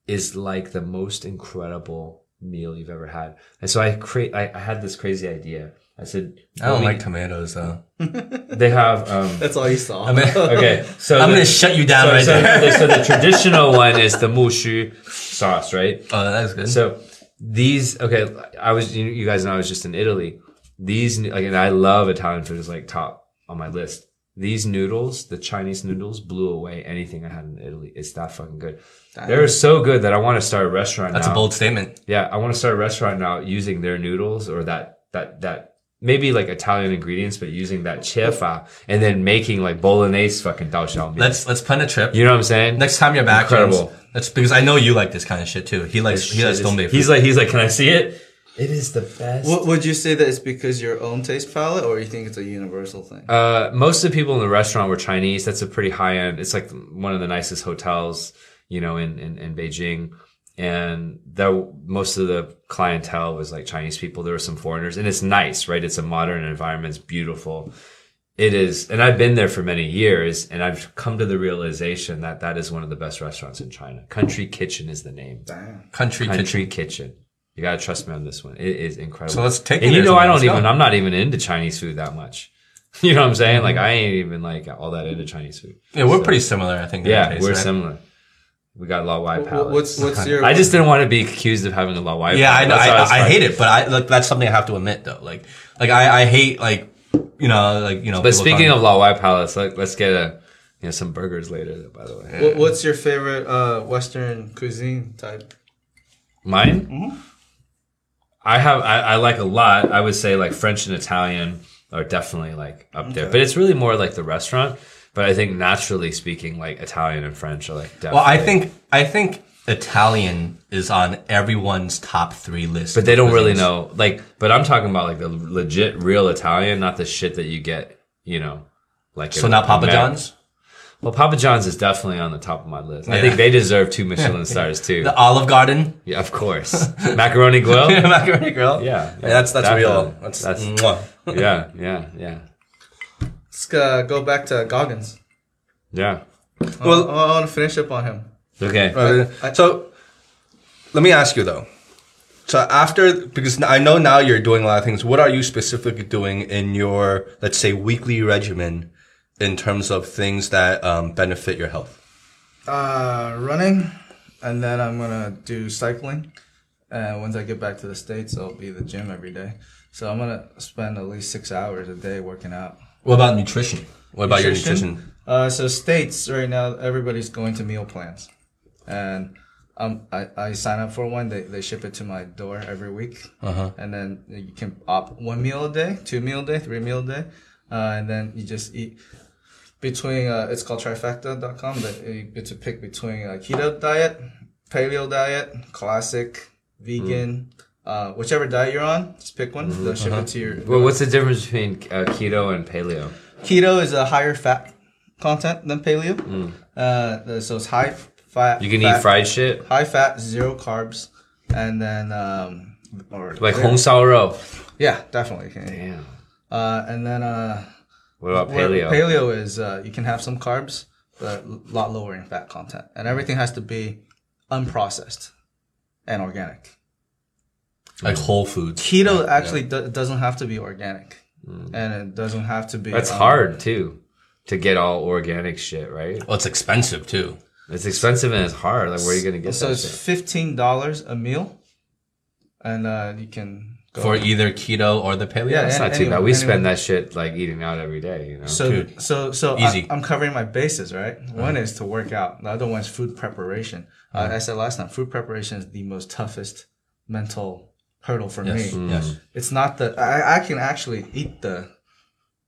is like the most incredible meal you've ever had. And so I create I, I had this crazy idea. I said I don't we- like tomatoes though. they have um, That's all you saw. I mean, okay so I'm the- gonna shut you down so, right so, there. so the traditional one is the mushu sauce, right? Oh, that's good. So these, okay, I was, you, you guys know I was just in Italy. These, like, and I love Italian food. It's like top on my list. These noodles, the Chinese noodles, blew away anything I had in Italy. It's that fucking good. They're so good that I want to start a restaurant that's now. a bold statement. Yeah, I want to start a restaurant now using their noodles or that that that maybe like Italian ingredients, but using that chefa and then making like bolognese fucking dao xiao mian. Let's let's plan a trip. You know what I'm saying? Next time you're back, Incredible. James, that's because I know you like this kind of shit too. He likes he likes Shit, Dongbei food. He's like he's like, can I see it? It is the best. What, would you say that it's because your own taste palette, or you think it's a universal thing? Uh, most of the people in the restaurant were Chinese. That's a pretty high end. It's like one of the nicest hotels, you know, in, in, in Beijing. And though most of the clientele was like Chinese people, there were some foreigners and it's nice, right? It's a modern environment. It's beautiful. It is. And I've been there for many years and I've come to the realization that that is one of the best restaurants in China. Country Kitchen is the name. Damn. Country kitchen. Country Kitchen. You gotta trust me on this one. It is incredible. So let's take it And you know, I don't even. go. I'm not even into Chinese food that much. You know what I'm saying? Like I ain't even like all that into Chinese food. Yeah, we're pretty similar, I think. Yeah, that case, we're right? similar. We got Lao Wai Wh- palates. What's what's your? I just didn't want to be accused of having a Lao Wai. Yeah, I palate. know. I, I, I hate it, but I like that's something I have to admit though. Like, like I, I hate like, you know, like you know. But speaking of Lao Wai palates, like, let's get a you know some burgers later. By the way, What, what's your favorite uh, Western cuisine type? Mine? Mm-hmm. I have I, I like a lot. I would say like French and Italian are definitely like up there, but it's really more like the restaurant. But I think naturally speaking, like Italian and French are like definitely. well, I think I think Italian is on everyone's top three list. but they don't really know. Like, but I'm talking about like the legit real Italian, not the shit that you get. You know, like So not Papa Mac- John's, Well, Papa John's is definitely on the top of my list. I think they deserve two Michelin stars too. the Olive Garden, Yeah, of course. Macaroni Grill. macaroni grill. Yeah, yeah, that's that's real. definitely. That's, That's- mwah. yeah, yeah, yeah, Let's uh, go back to Goggins. yeah. Well- I, I want to finish up on him. Okay. Uh, so let me ask you though. So after, because I know now you're doing a lot of things. What are you specifically doing in your, let's say, weekly regimen in terms of things that um, benefit your health? Uh, running, and then I'm gonna do cycling. And once I get back to the states, I'll be at the gym every day. So I'm gonna spend at least six hours a day working out. What about nutrition? What about your nutrition? Uh, so states right now, everybody's going to meal plans, and um, I, I sign up for one. They, they ship it to my door every week, uh-huh. and then you can opt one meal a day, two meal a day, three meal a day, uh, and then you just eat between. Uh, it's called trifecta.com. That you get to pick between a keto diet, paleo diet, classic, vegan. Uh, whichever diet you're on, just pick one. They'll ship it to your. Well, what's the difference between uh, keto and paleo? Keto is a higher fat content than paleo. Uh, so it's high fat. You can fat, eat fried shit, High fat, zero carbs, and then um, or like hong sao. Yeah, definitely. Damn. Uh, and then uh, What about where- paleo? Paleo is uh, you can have some carbs, but a lot lower in fat content, and everything has to be unprocessed and organic. Like whole foods. Keto actually do- doesn't have to be organic, and it doesn't have to be. That's um, hard too, to get all organic shit, right? Well, it's expensive too. It's expensive and it's hard. Like, where are you gonna get So that it's shit? fifteen dollars a meal, and uh, you can go For either keto or the paleo. Yeah, It's not too bad. We anyone- spend that shit like eating out every day. You know. So, Dude, so, so easy. I, am covering my bases, right? One is to work out. The other one is food preparation. Uh, I said last time, food preparation is the most toughest mental hurdle for Yes. me. Yes. It's not the I, I can actually eat the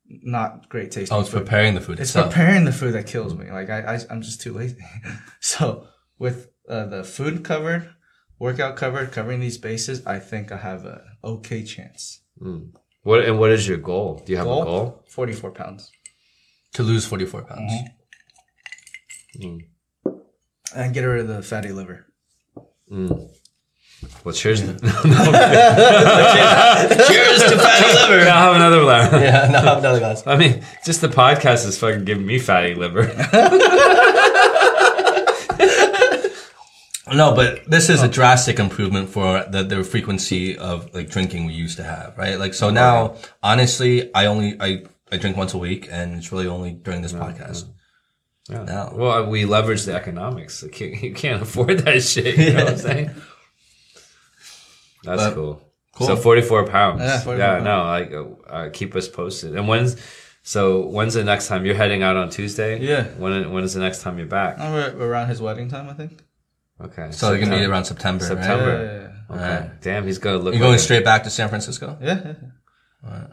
not great taste. Oh, it's food. preparing the food It's itself. preparing the food that kills me. Like I, I I'm just too lazy. so with uh, the food covered, workout covered, covering these bases, I think I have a okay chance. Hmm. what and what is your goal? Do you have Goal? a goal? Forty four pounds. to lose 44 pounds. Mm-hmm. Hmm. And get rid of the fatty liver. Hmm. Well, cheers. Cheers cheers to fatty liver. I'll have another laugh. yeah, no, have another glass. I mean, just the podcast is fucking giving me fatty liver. No, but this is a drastic improvement for the, the frequency of like drinking we used to have, right? Like, so now, honestly, I only, I, I drink once a week and it's really only during this podcast. Yeah. No. Well, we leverage the economics. Like, you, you can't afford that shit. You know what I'm saying? That's But- cool. cool. So 44 pounds. Yeah, 44 yeah pounds. no, like, uh, uh, keep us posted. And when's, so when's the next time you're heading out on Tuesday? Yeah. When, when is the next time you're back? Oh, we're around his wedding time, I think. Okay. So it's going to be around September, right? September. Yeah, Okay. Alright. Damn, he's gonna look. You're going like- straight back to San Francisco? yeah, yeah.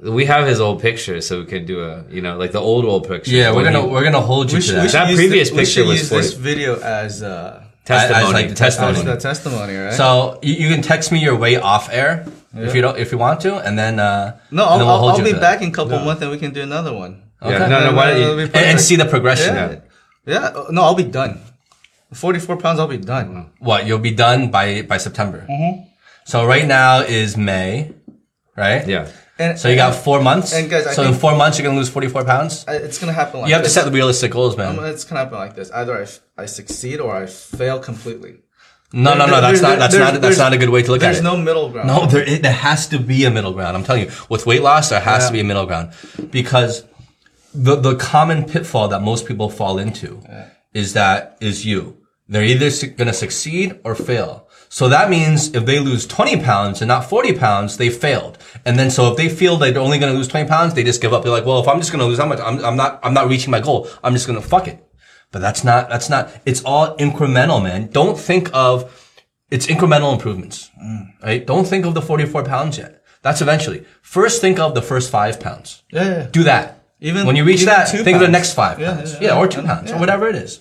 yeah. We have his old picture, so we can do a, you know, like the old old picture. Yeah, we're gonna, he- we're gonna hold you We to should, that. we should That use previous the, we picture should was use this 40. video as uh, testimony. as, like, the testimony. as the testimony, right? So you, you can text me your way off air if you don't, if you want to, and then, uh, no, I'll, then we'll I'll, I'll you be to that. back in a couple months and we can do another one. Yeah, no, no, why don't you? And, and see the progression. Yeah. Yeah, no, I'll be done. 44 pounds, I'll be done. What you'll be done by by September. Mm-hmm. So right now is May, right? Yeah. And, So you got four months. and guys, I so in four months you're gonna lose 44 pounds. I- it's gonna happen like You have to this. set realistic goals, man. Um, It's gonna happen like this. Either I, f- I succeed or I fail completely. No, no, no. There- That's there- not. That's there's- not. That's not a good way to look at it. There's no middle ground. No, there, it, there has to be a middle ground. I'm telling you, with weight loss, there has Yeah. to be a middle ground because the the common pitfall that most people fall into is that is you. They're either going to succeed or fail. So that means if they lose 20 pounds and not 40 pounds, they failed. And then so if they feel like they're only going to lose 20 pounds, they just give up. They're like, well, if I'm just going to lose that much, I'm, I'm not, I'm not reaching my goal. I'm just going to fuck it. But that's not, that's not, it's all incremental, man. Don't think of, it's incremental improvements, right? Don't think of the 44 pounds yet. That's eventually. First think of the first five pounds. Yeah, yeah. Do that. Even- when you reach that, think of the next five Yeah, pounds. Yeah, yeah. or two pounds or whatever it is.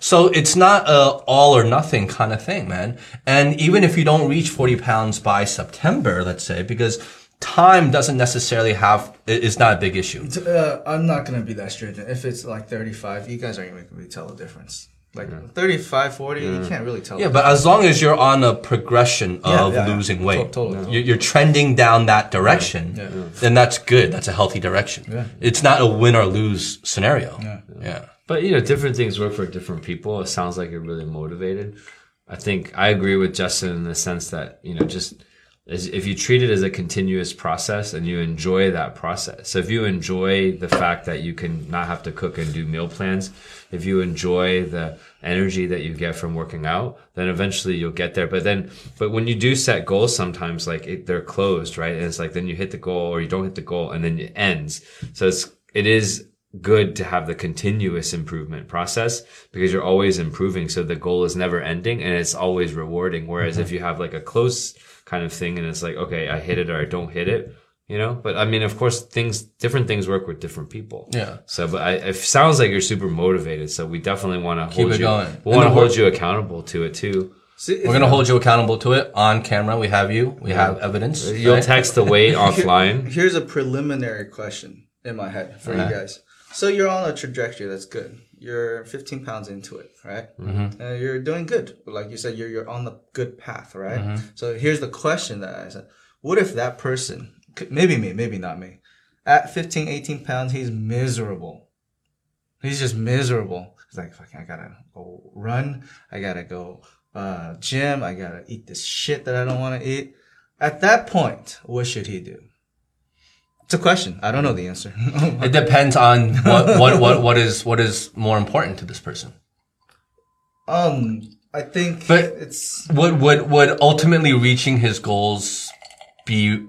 So it's not a all or nothing kind of thing, man. And even if you don't reach 40 pounds by September, let's say, because time doesn't necessarily have, it's not a big issue. Uh, I'm not gonna be that stringent. If it's like 35, you guys aren't even gonna tell the difference. Like 35, 40, you can't really tell. Yeah, but as long as you're on a progression of yeah, yeah. losing weight, To- totally. you're, you're trending down that direction, Yeah. then that's good. That's a healthy direction. Yeah. It's not a win or lose scenario. Yeah. But you know, different things work for different people. It sounds like you're really motivated. I think I agree with Justin in the sense that you know, just if you treat it as a continuous process and you enjoy that process. So if you enjoy the fact that you can not have to cook and do meal plans, if you enjoy the energy that you get from working out, then eventually you'll get there. But then, but when you do set goals, sometimes like it, they're closed, right? And it's like then you hit the goal or you don't hit the goal and then it ends. So it's it is good to have the continuous improvement process because you're always improving. So the goal is never ending and it's always rewarding. Whereas if mm-hmm. you have like a close kind of thing and it's like, okay, I hit it or I don't hit it, you know, but I mean, of course, things, different things work with different people. Yeah. So, but I, it sounds like you're super motivated. So we definitely want to hold it you, going. we want to hold you accountable to it too. See, We're going to hold you accountable to it on camera. We have you. We have evidence. You'll right? text the weight offline. Here's a preliminary question in my head for uh-huh. you guys. So you're on a trajectory that's good. You're 15 pounds into it, right? Mm-hmm. Uh, you're doing good. Like you said, you're you're on the good path, right? So here's the question that I said: What if that person, maybe me, maybe not me, at 15, 18 pounds, he's miserable. He's just miserable. He's like, fuck, I gotta go run. I gotta go uh, gym. I gotta eat this shit that I don't want to eat. At that point, what should he do? It's a question. I don't know the answer. Oh it depends on what, what, what, what is, what is more important to this person. um, I think But- it's Would, would, would ultimately reaching his goals be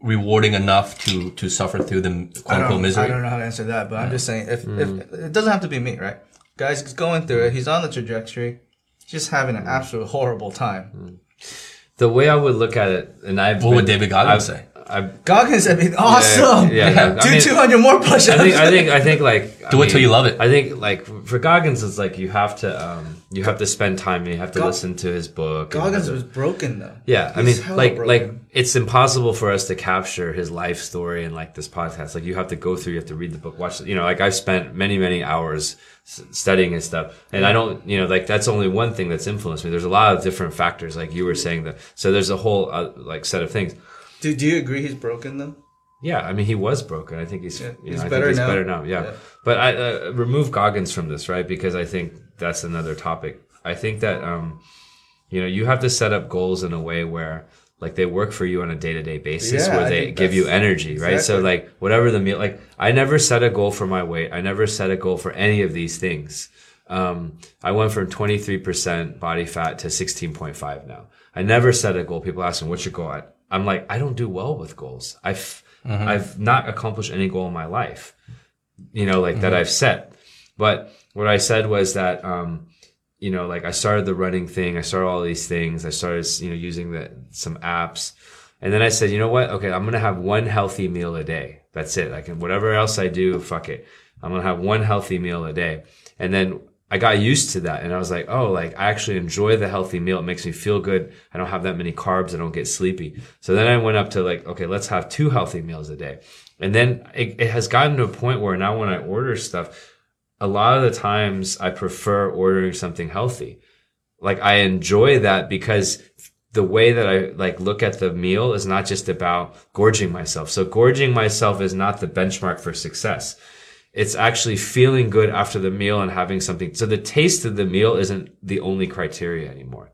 rewarding enough to, to suffer through the quote I unquote don't, misery? I don't know how to answer that, but I'm just saying if, hmm. if it doesn't have to be me, right? Guys, he's going through it. He's on the trajectory. He's just having an hmm. absolute horrible time. Hmm. The way I would look at it, and I've What would David Goggins say? I've, Goggins, I mean, awesome. yeah, yeah. I Do mean- 200 more push-ups. I think I think I think like I Do it till you love it. I think like for Goggins, it's like you have to um you have to spend time and you have to Gog- listen to his book. and Goggins was broken though. yeah, I He's mean, like broken. like it's impossible for us to capture his life story in like this podcast. Like you have to go through, you have to read the book, watch. You know, like I've spent many many hours studying his stuff, and I don't, you know, like that's only one thing that's influenced me. There's a lot of different factors, like you were saying that. So there's a whole uh, like set of things. Do, do you agree he's broken though? Yeah, I mean, he was broken. I think he's, Yeah, he's know, I better think he's now. better now. Yeah. Yeah. But I uh, remove Goggins from this, right? Because I think that's another topic. I think that, um, you know, you have to set up goals in a way where like they work for you on a day to day basis Yeah, where they give you energy, right? So like whatever the meal, like I never set a goal for my weight. I never set a goal for any of these things. Um, I went from 23% body fat to 16.5 now. I never set a goal. People ask me, what's your goal? I, I'm like, I don't do well with goals. I've, I've not accomplished any goal in my life, you know, like that I've set. But what I said was that, um, you know, like I started the running thing. I started all these things. I started, you know, using the, some apps. And then I said, you know what? Okay, I'm going to have one healthy meal a day. That's it. Like, and whatever else I do, fuck it. I'm going to have one healthy meal a day. And then I got used to that. And I was like, oh, like I actually enjoy the healthy meal. It makes me feel good. I don't have that many carbs. I don't get sleepy. So then I went up to like, okay, let's have two healthy meals a day. And then it, it has gotten to a point where now when I order stuff, a lot of the times I prefer ordering something healthy. Like I enjoy that because the way that I like look at the meal is not just about gorging myself. So gorging myself is not the benchmark for success. It's actually feeling good after the meal and having something. So the taste of the meal isn't the only criteria anymore.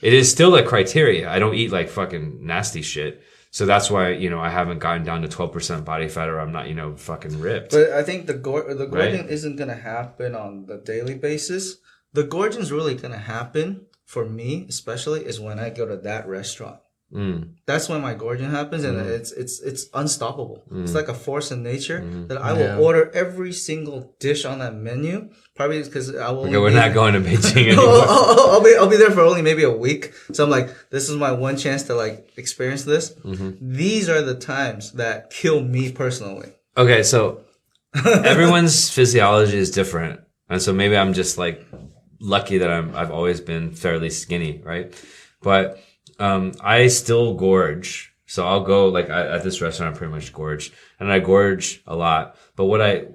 It is still a criteria. I don't eat like fucking nasty shit. So that's why, you know, I haven't gotten down to 12% body fat or I'm not, you know, fucking ripped. But I think the go- the Right. gorging isn't gonna happen on the daily basis. the gorging's really gonna happen for me, especially, is when I go to that restaurant. Mm. That's when my gorging happens, and it's it's it's unstoppable. It's like a force in nature that I will Yeah. order every single dish on that menu. Probably because I will. Okay, we're not going to Beijing I'll. I'll- I'll be I'll be there for only maybe a week. So I'm like, this is my one chance to like experience this. Mm-hmm. These are the times that kill me personally. Okay, so everyone's physiology is different, and so maybe I'm just like lucky that I'm I've always been fairly skinny, right? But um, I still gorge, so I'll go like I, at this restaurant. I pretty much gorge, and I gorge a lot. But what I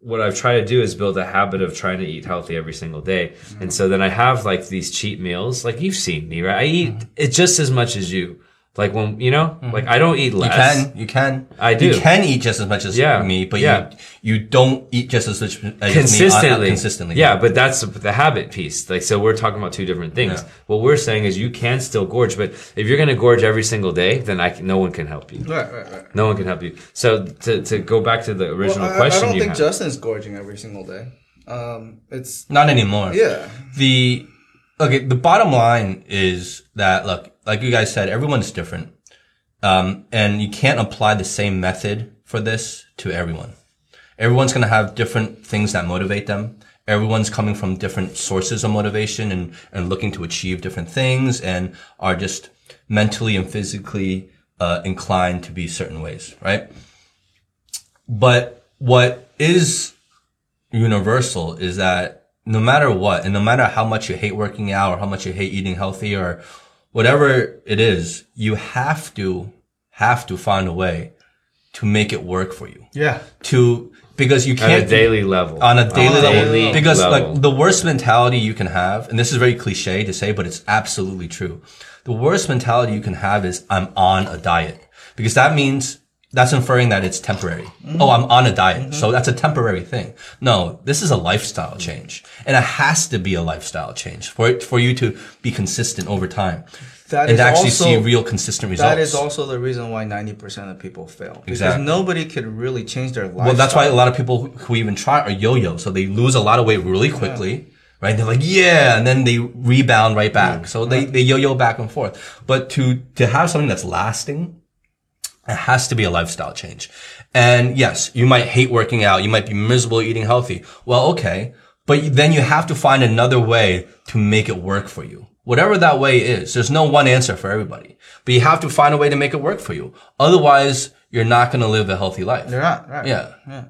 what I've tried to do is build a habit of trying to eat healthy every single day. And so then I have like these cheat meals. Like you've seen me, right? I eat it just as much as you. Like when, you know, like I don't eat less. You can, you can. I do. You can eat just as much as Yeah. me, but Yeah. you you don't eat just as much as me, uh, uh, consistently. consistently. Yeah, but that's the habit piece. Like, so we're talking about two different things. Yeah. What we're saying is you can still gorge, but if you're going to gorge every single day, then I can, no one can help you. Right, right, right. No one can help you. So to, to go back to the original Well, I, I don't you think had. Justin's gorging every single day. Um, it's Not anymore. yeah. The okay, the bottom line is that look, like you guys said, everyone's different. Um, and you can't apply the same method for this to everyone. Everyone's going to have different things that motivate them. Everyone's coming from different sources of motivation and, and looking to achieve different things and are just mentally and physically, uh, inclined to be certain ways, right? But what is universal is that no matter what, and no matter how much you hate working out or how much you hate eating healthy or whatever it is, you have to, have to find a way to make it work for you. Yeah. To, because you can't a daily level. on a daily a level. daily because level. like the worst mentality you can have, and this is very cliche to say, but it's absolutely true. The worst mentality you can have is I'm on a diet because that means that's inferring that it's temporary. Mm-hmm. Oh, I'm on a diet. So that's a temporary thing. No, this is a lifestyle change and it has to be a lifestyle change for it, for you to be consistent over time That and actually also- see real consistent results. That is also the reason why 90% of people fail. Because Exactly. nobody could really change their life. Well, that's why a lot of people who- who even try are yo-yo. So they lose a lot of weight really quickly, right? They're like, yeah, and then they rebound right back. So they, they yo-yo back and forth. But to, to have something that's lasting, it has to be a lifestyle change. And yes, you might hate working out. You might be miserable eating healthy. Well, okay. But then you have to find another way to make it work for you. Whatever that way is, there's no one answer for everybody, but you have to find a way to make it work for you. Otherwise, you're not going to live a healthy life. They're not, right? Yeah. Yeah.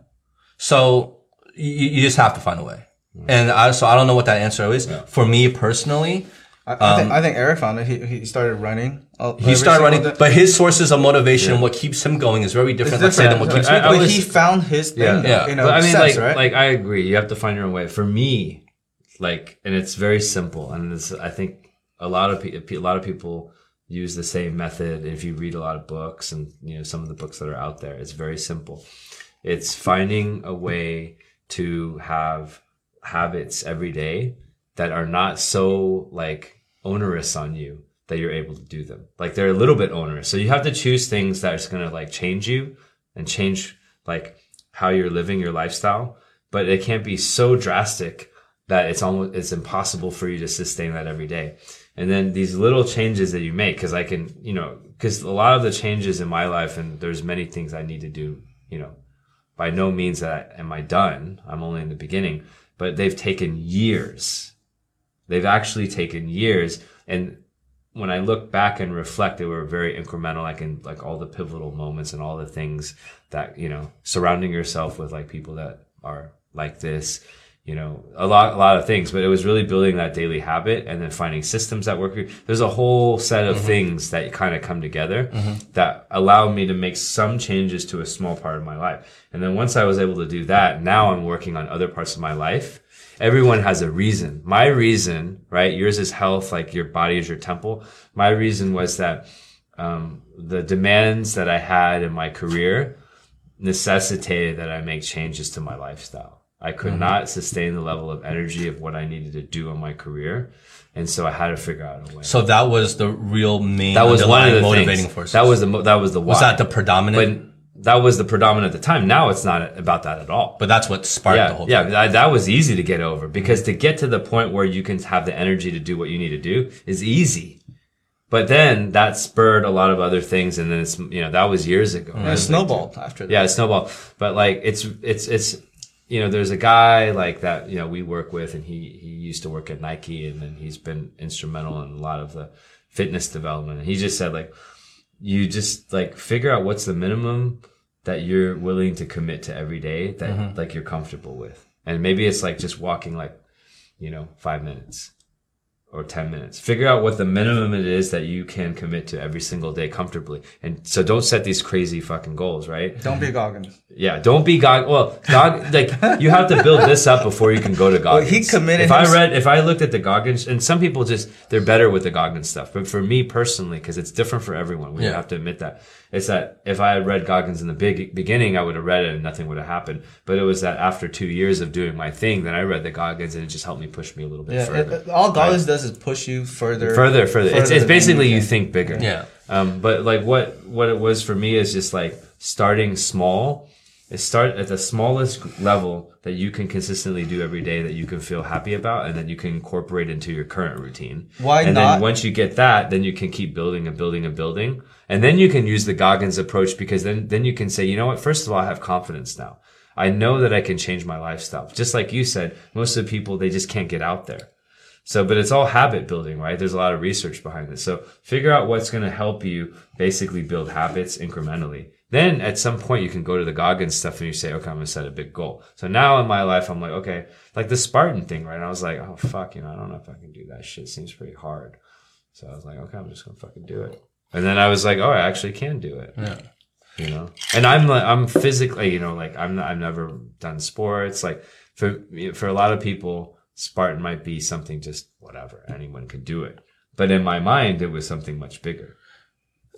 So you, you just have to find a way. And I, so I don't know what that answer is. For me personally, I, I, think, I think Aric found it. He, he started running. Um, he started running, day. but his sources of motivation and what keeps him going is very different, let's say, than what different. keeps me I- I going. but was- he found his thing. Yeah. Yeah. You know, but I mean, sense, like, right? like I agree. You have to find your own way. For me, like, and it's very simple. And it's, I think a lot of people, a lot of people use the same method. If you read a lot of books and you know some of the books that are out there, it's very simple. It's finding a way to have habits every day that are not so like onerous on you that you're able to do them. Like they're a little bit onerous. So you have to choose things that are going to like change you and change like how you're living your lifestyle, but it can't be so drastic that it's almost it's impossible for you to sustain that every day. And then these little changes that you make cuz I can, you know, cuz a lot of the changes in my life and there's many things I need to do, you know, by no means that am I done. I'm only in the beginning, but they've taken years. They've actually taken years. And when I look back and reflect, they were very incremental. Like in like all the pivotal moments and all the things that, you know, surrounding yourself with like people that are like this, you know, a lot, a lot of things, but it was really building that daily habit and then finding systems that work. There's a whole set of mm-hmm. things that kind of come together mm-hmm. that allow me to make some changes to a small part of my life. And then once I was able to do that, now I'm working on other parts of my life. Everyone has a reason. My reason, right? Yours is health, like your body is your temple. My reason was that, um, the demands that I had in my career necessitated that I make changes to my lifestyle. I could not sustain the level of energy of what I needed to do in my career. And so I had to figure out a way. So that was the real main that was one of the motivating things. force. That was the, that was the why. was that the predominant that was the predominant at the time. Now it's not about that at all. But that's what sparked the yeah, whole yeah, thing. that, that was easy to get over because to get to the point where you can have the energy to do what you need to do is easy. But then that spurred a lot of other things, and then it's you know that was years ago. And it snowballed after that. Yeah, it snowballed. But like it's it's it's you know there's a guy like that you know we work with, and he he used to work at Nike, and then he's been instrumental in a lot of the fitness development. And he just said like you just like figure out what's the minimum that you're willing to commit to every day that mm-hmm. like you're comfortable with, and maybe it's like just walking like you know five minutes or 10 minutes. Figure out what the minimum it is that you can commit to every single day comfortably. And so don't set these crazy fucking goals, right? Don't be Goggins. Yeah, don't be God. Well, God, like you have to build this up before you can go to Goggins. he committed If I read, if I looked at the Goggins, and some people just they're better with the Goggins stuff, but for me personally, because it's different for everyone, we Yeah. have to admit that. It's that if I had read Goggins in the big beginning, I would have read it and nothing would have happened. But it was that after two years of doing my thing, then I read the Goggins and it just helped me push me a little bit Yeah, further. it- it- all Goggins does is push you further, further, further. It's, it's basically you think bigger. Yeah. Um, but like what what it was for me is just like starting small. Is start at the smallest level that you can consistently do every day that you can feel happy about, and then you can incorporate into your current routine. Why and not- then once you get that, then you can keep building and building and building, and then you can use the Goggins approach because then then you can say, you know what? First of all, I have confidence now. I know that I can change my lifestyle. Just like you said, most of the people they just can't get out there. So, but it's all habit building, right? There's a lot of research behind this. So figure out what's going to help you basically build habits incrementally. Then at some point you can go to the Goggins stuff and you say, okay, I'm going to set a big goal. So now in my life, I'm like, okay, like the Spartan thing, right? I was like, oh, fuck, you know, I don't know if I can do that shit. seems pretty hard. So I was like, okay, I'm just going to fucking do it. And then I was like, oh, I actually can do it. Yeah. You know, and I'm like, I'm physically, you know, like I'm, I've never done sports. Like for, for a lot of people, Spartan might be something just whatever. Anyone could do it. But in my mind, it was something much bigger.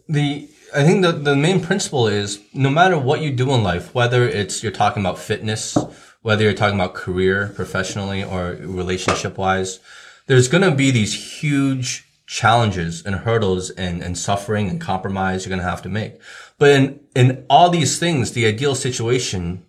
the I think the the main principle is no matter what you do in life, whether it's you're talking about fitness, whether you're talking about career, professionally or relationship wise, there's gonna be these huge challenges and hurdles and, and suffering and compromise you're gonna have to make. But in in all these things, the ideal situation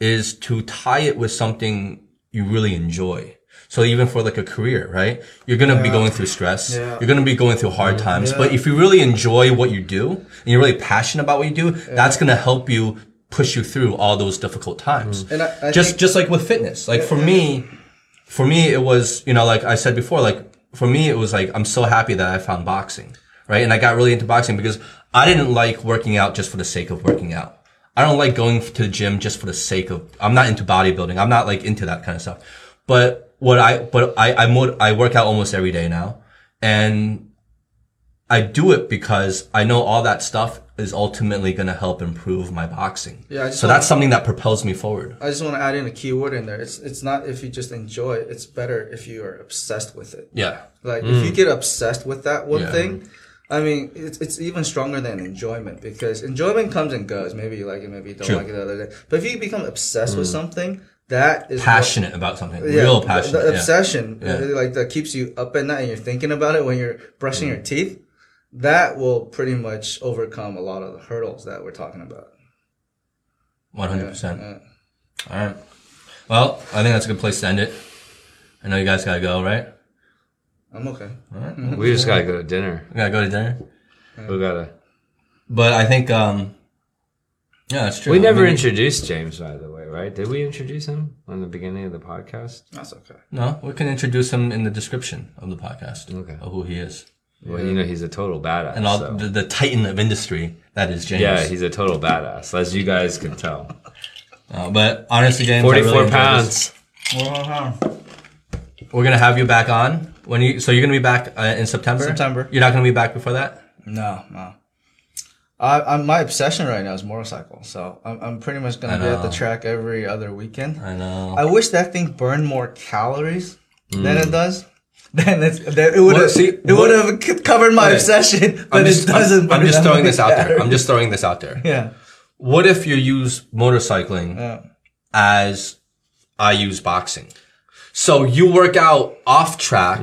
is to tie it with something you really enjoy. So even for like a career, right? You're going to be going through stress. Yeah. You're going to be going through hard times. Yeah. But if you really enjoy what you do and you're really passionate about what you do, that's going to help you push you through all those difficult times. Mm. And I- I just, just like with fitness. Like for me, for me, it was, you know, like I said before, like for me, it was like, I'm so happy that I found boxing, right? And I got really into boxing because I didn't like working out just for the sake of working out. I don't like going to the gym just for the sake of, I'm not into bodybuilding. I'm not like into that kind of stuff. But what I, but I, I, mo- I work out almost every day now and I do it because I know all that stuff is ultimately going to help improve my boxing. Yeah, I just so wanna- that's something that propels me forward. I just want to add in a key word in there. It's it's not if you just enjoy it. It's better if you are obsessed with it. Yeah. Like if mm. you get obsessed with that one Yeah. thing, I mean, it's it's even stronger than enjoyment because enjoyment comes and goes. Maybe you like it, maybe you don't True. like it the other day. But if you become obsessed with mm. something, that is what- Passionate about something. yeah, Real the- passionate. The, yeah. obsession, Yeah. like that keeps you up at night and you're thinking about it when you're brushing your teeth. That will pretty much overcome a lot of the hurdles that we're talking about. One hundred percent. Yeah. All right. Well, I think that's a good place to end it. I know you guys gotta go, right? I'm okay. We just gotta go to dinner. We gotta go to dinner. We gotta. But I think, um, yeah, that's true. We I never mean, introduced James, by the way, right? Did we introduce him on the beginning of the podcast? That's okay. no, we can introduce him in the description of the podcast. Okay. Of who he is Well, you know, he's a total badass. and all so- the, the titan of industry that is James. Yeah, he's a total badass, as you guys can tell. Uh, but honestly, James, I really Forty-four pounds. We're gonna have you back on when you. So you're gonna be back uh, in September. September. You're not gonna be back before that. No, no. I, I'm my obsession right now is motorcycle, so I'm, I'm pretty much gonna I be at the know. track every other weekend. I know. I wish that thing burned more calories than it mm. does. Then it's that it would Well, have see, it would have covered my Okay. obsession, but I'm just, it doesn't. I'm, I'm burn just that throwing this out there. I'm calories. just throwing this out there. yeah. What if you use motorcycling as I use boxing? So you work out off track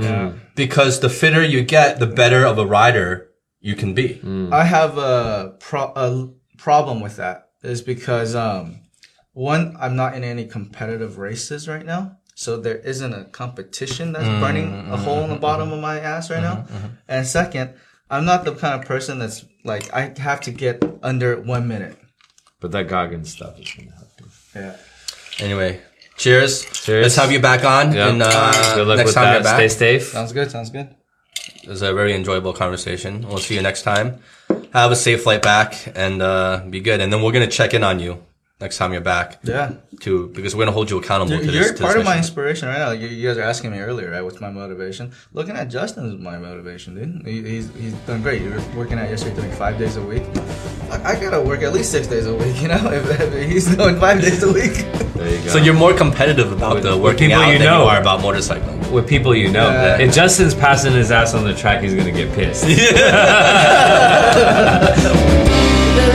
because the fitter you get, the better of a rider you can be. I have a, pro- a problem with that. is because um, one, I'm not in any competitive races right now, so there isn't a competition that's mm, burning a mm, hole in the mm, bottom of my ass right mm-hmm, now. Mm-hmm. And second, I'm not the kind of person that's like I have to get under one minute. But that Goggins stuff is gonna help you. Yeah. Anyway, cheers. Cheers. Let's have you back on. Yeah. And, uh, Good luck next with time that. you're back. Stay safe. Sounds good. Sounds good. It was a very enjoyable conversation. We'll see you next time. Have a safe flight back and uh, be good. And then we're gonna check in on you next time you're back Yeah. too, because we're gonna hold you accountable You're, to this. you're to this part of my inspiration right now. You, you guys are asking me earlier, right? What's my motivation? Looking at Justin is my motivation, dude. He, he's he's done great. You were working out yesterday, doing five days a week. I, I gotta work at least six days a week, you know. If, if he's doing five days a week. There you go. So you're more competitive about With- the working people out you than know. you are about motorcycling. with people you know. Yeah. If Justin's passing his ass on the track, he's gonna get pissed. But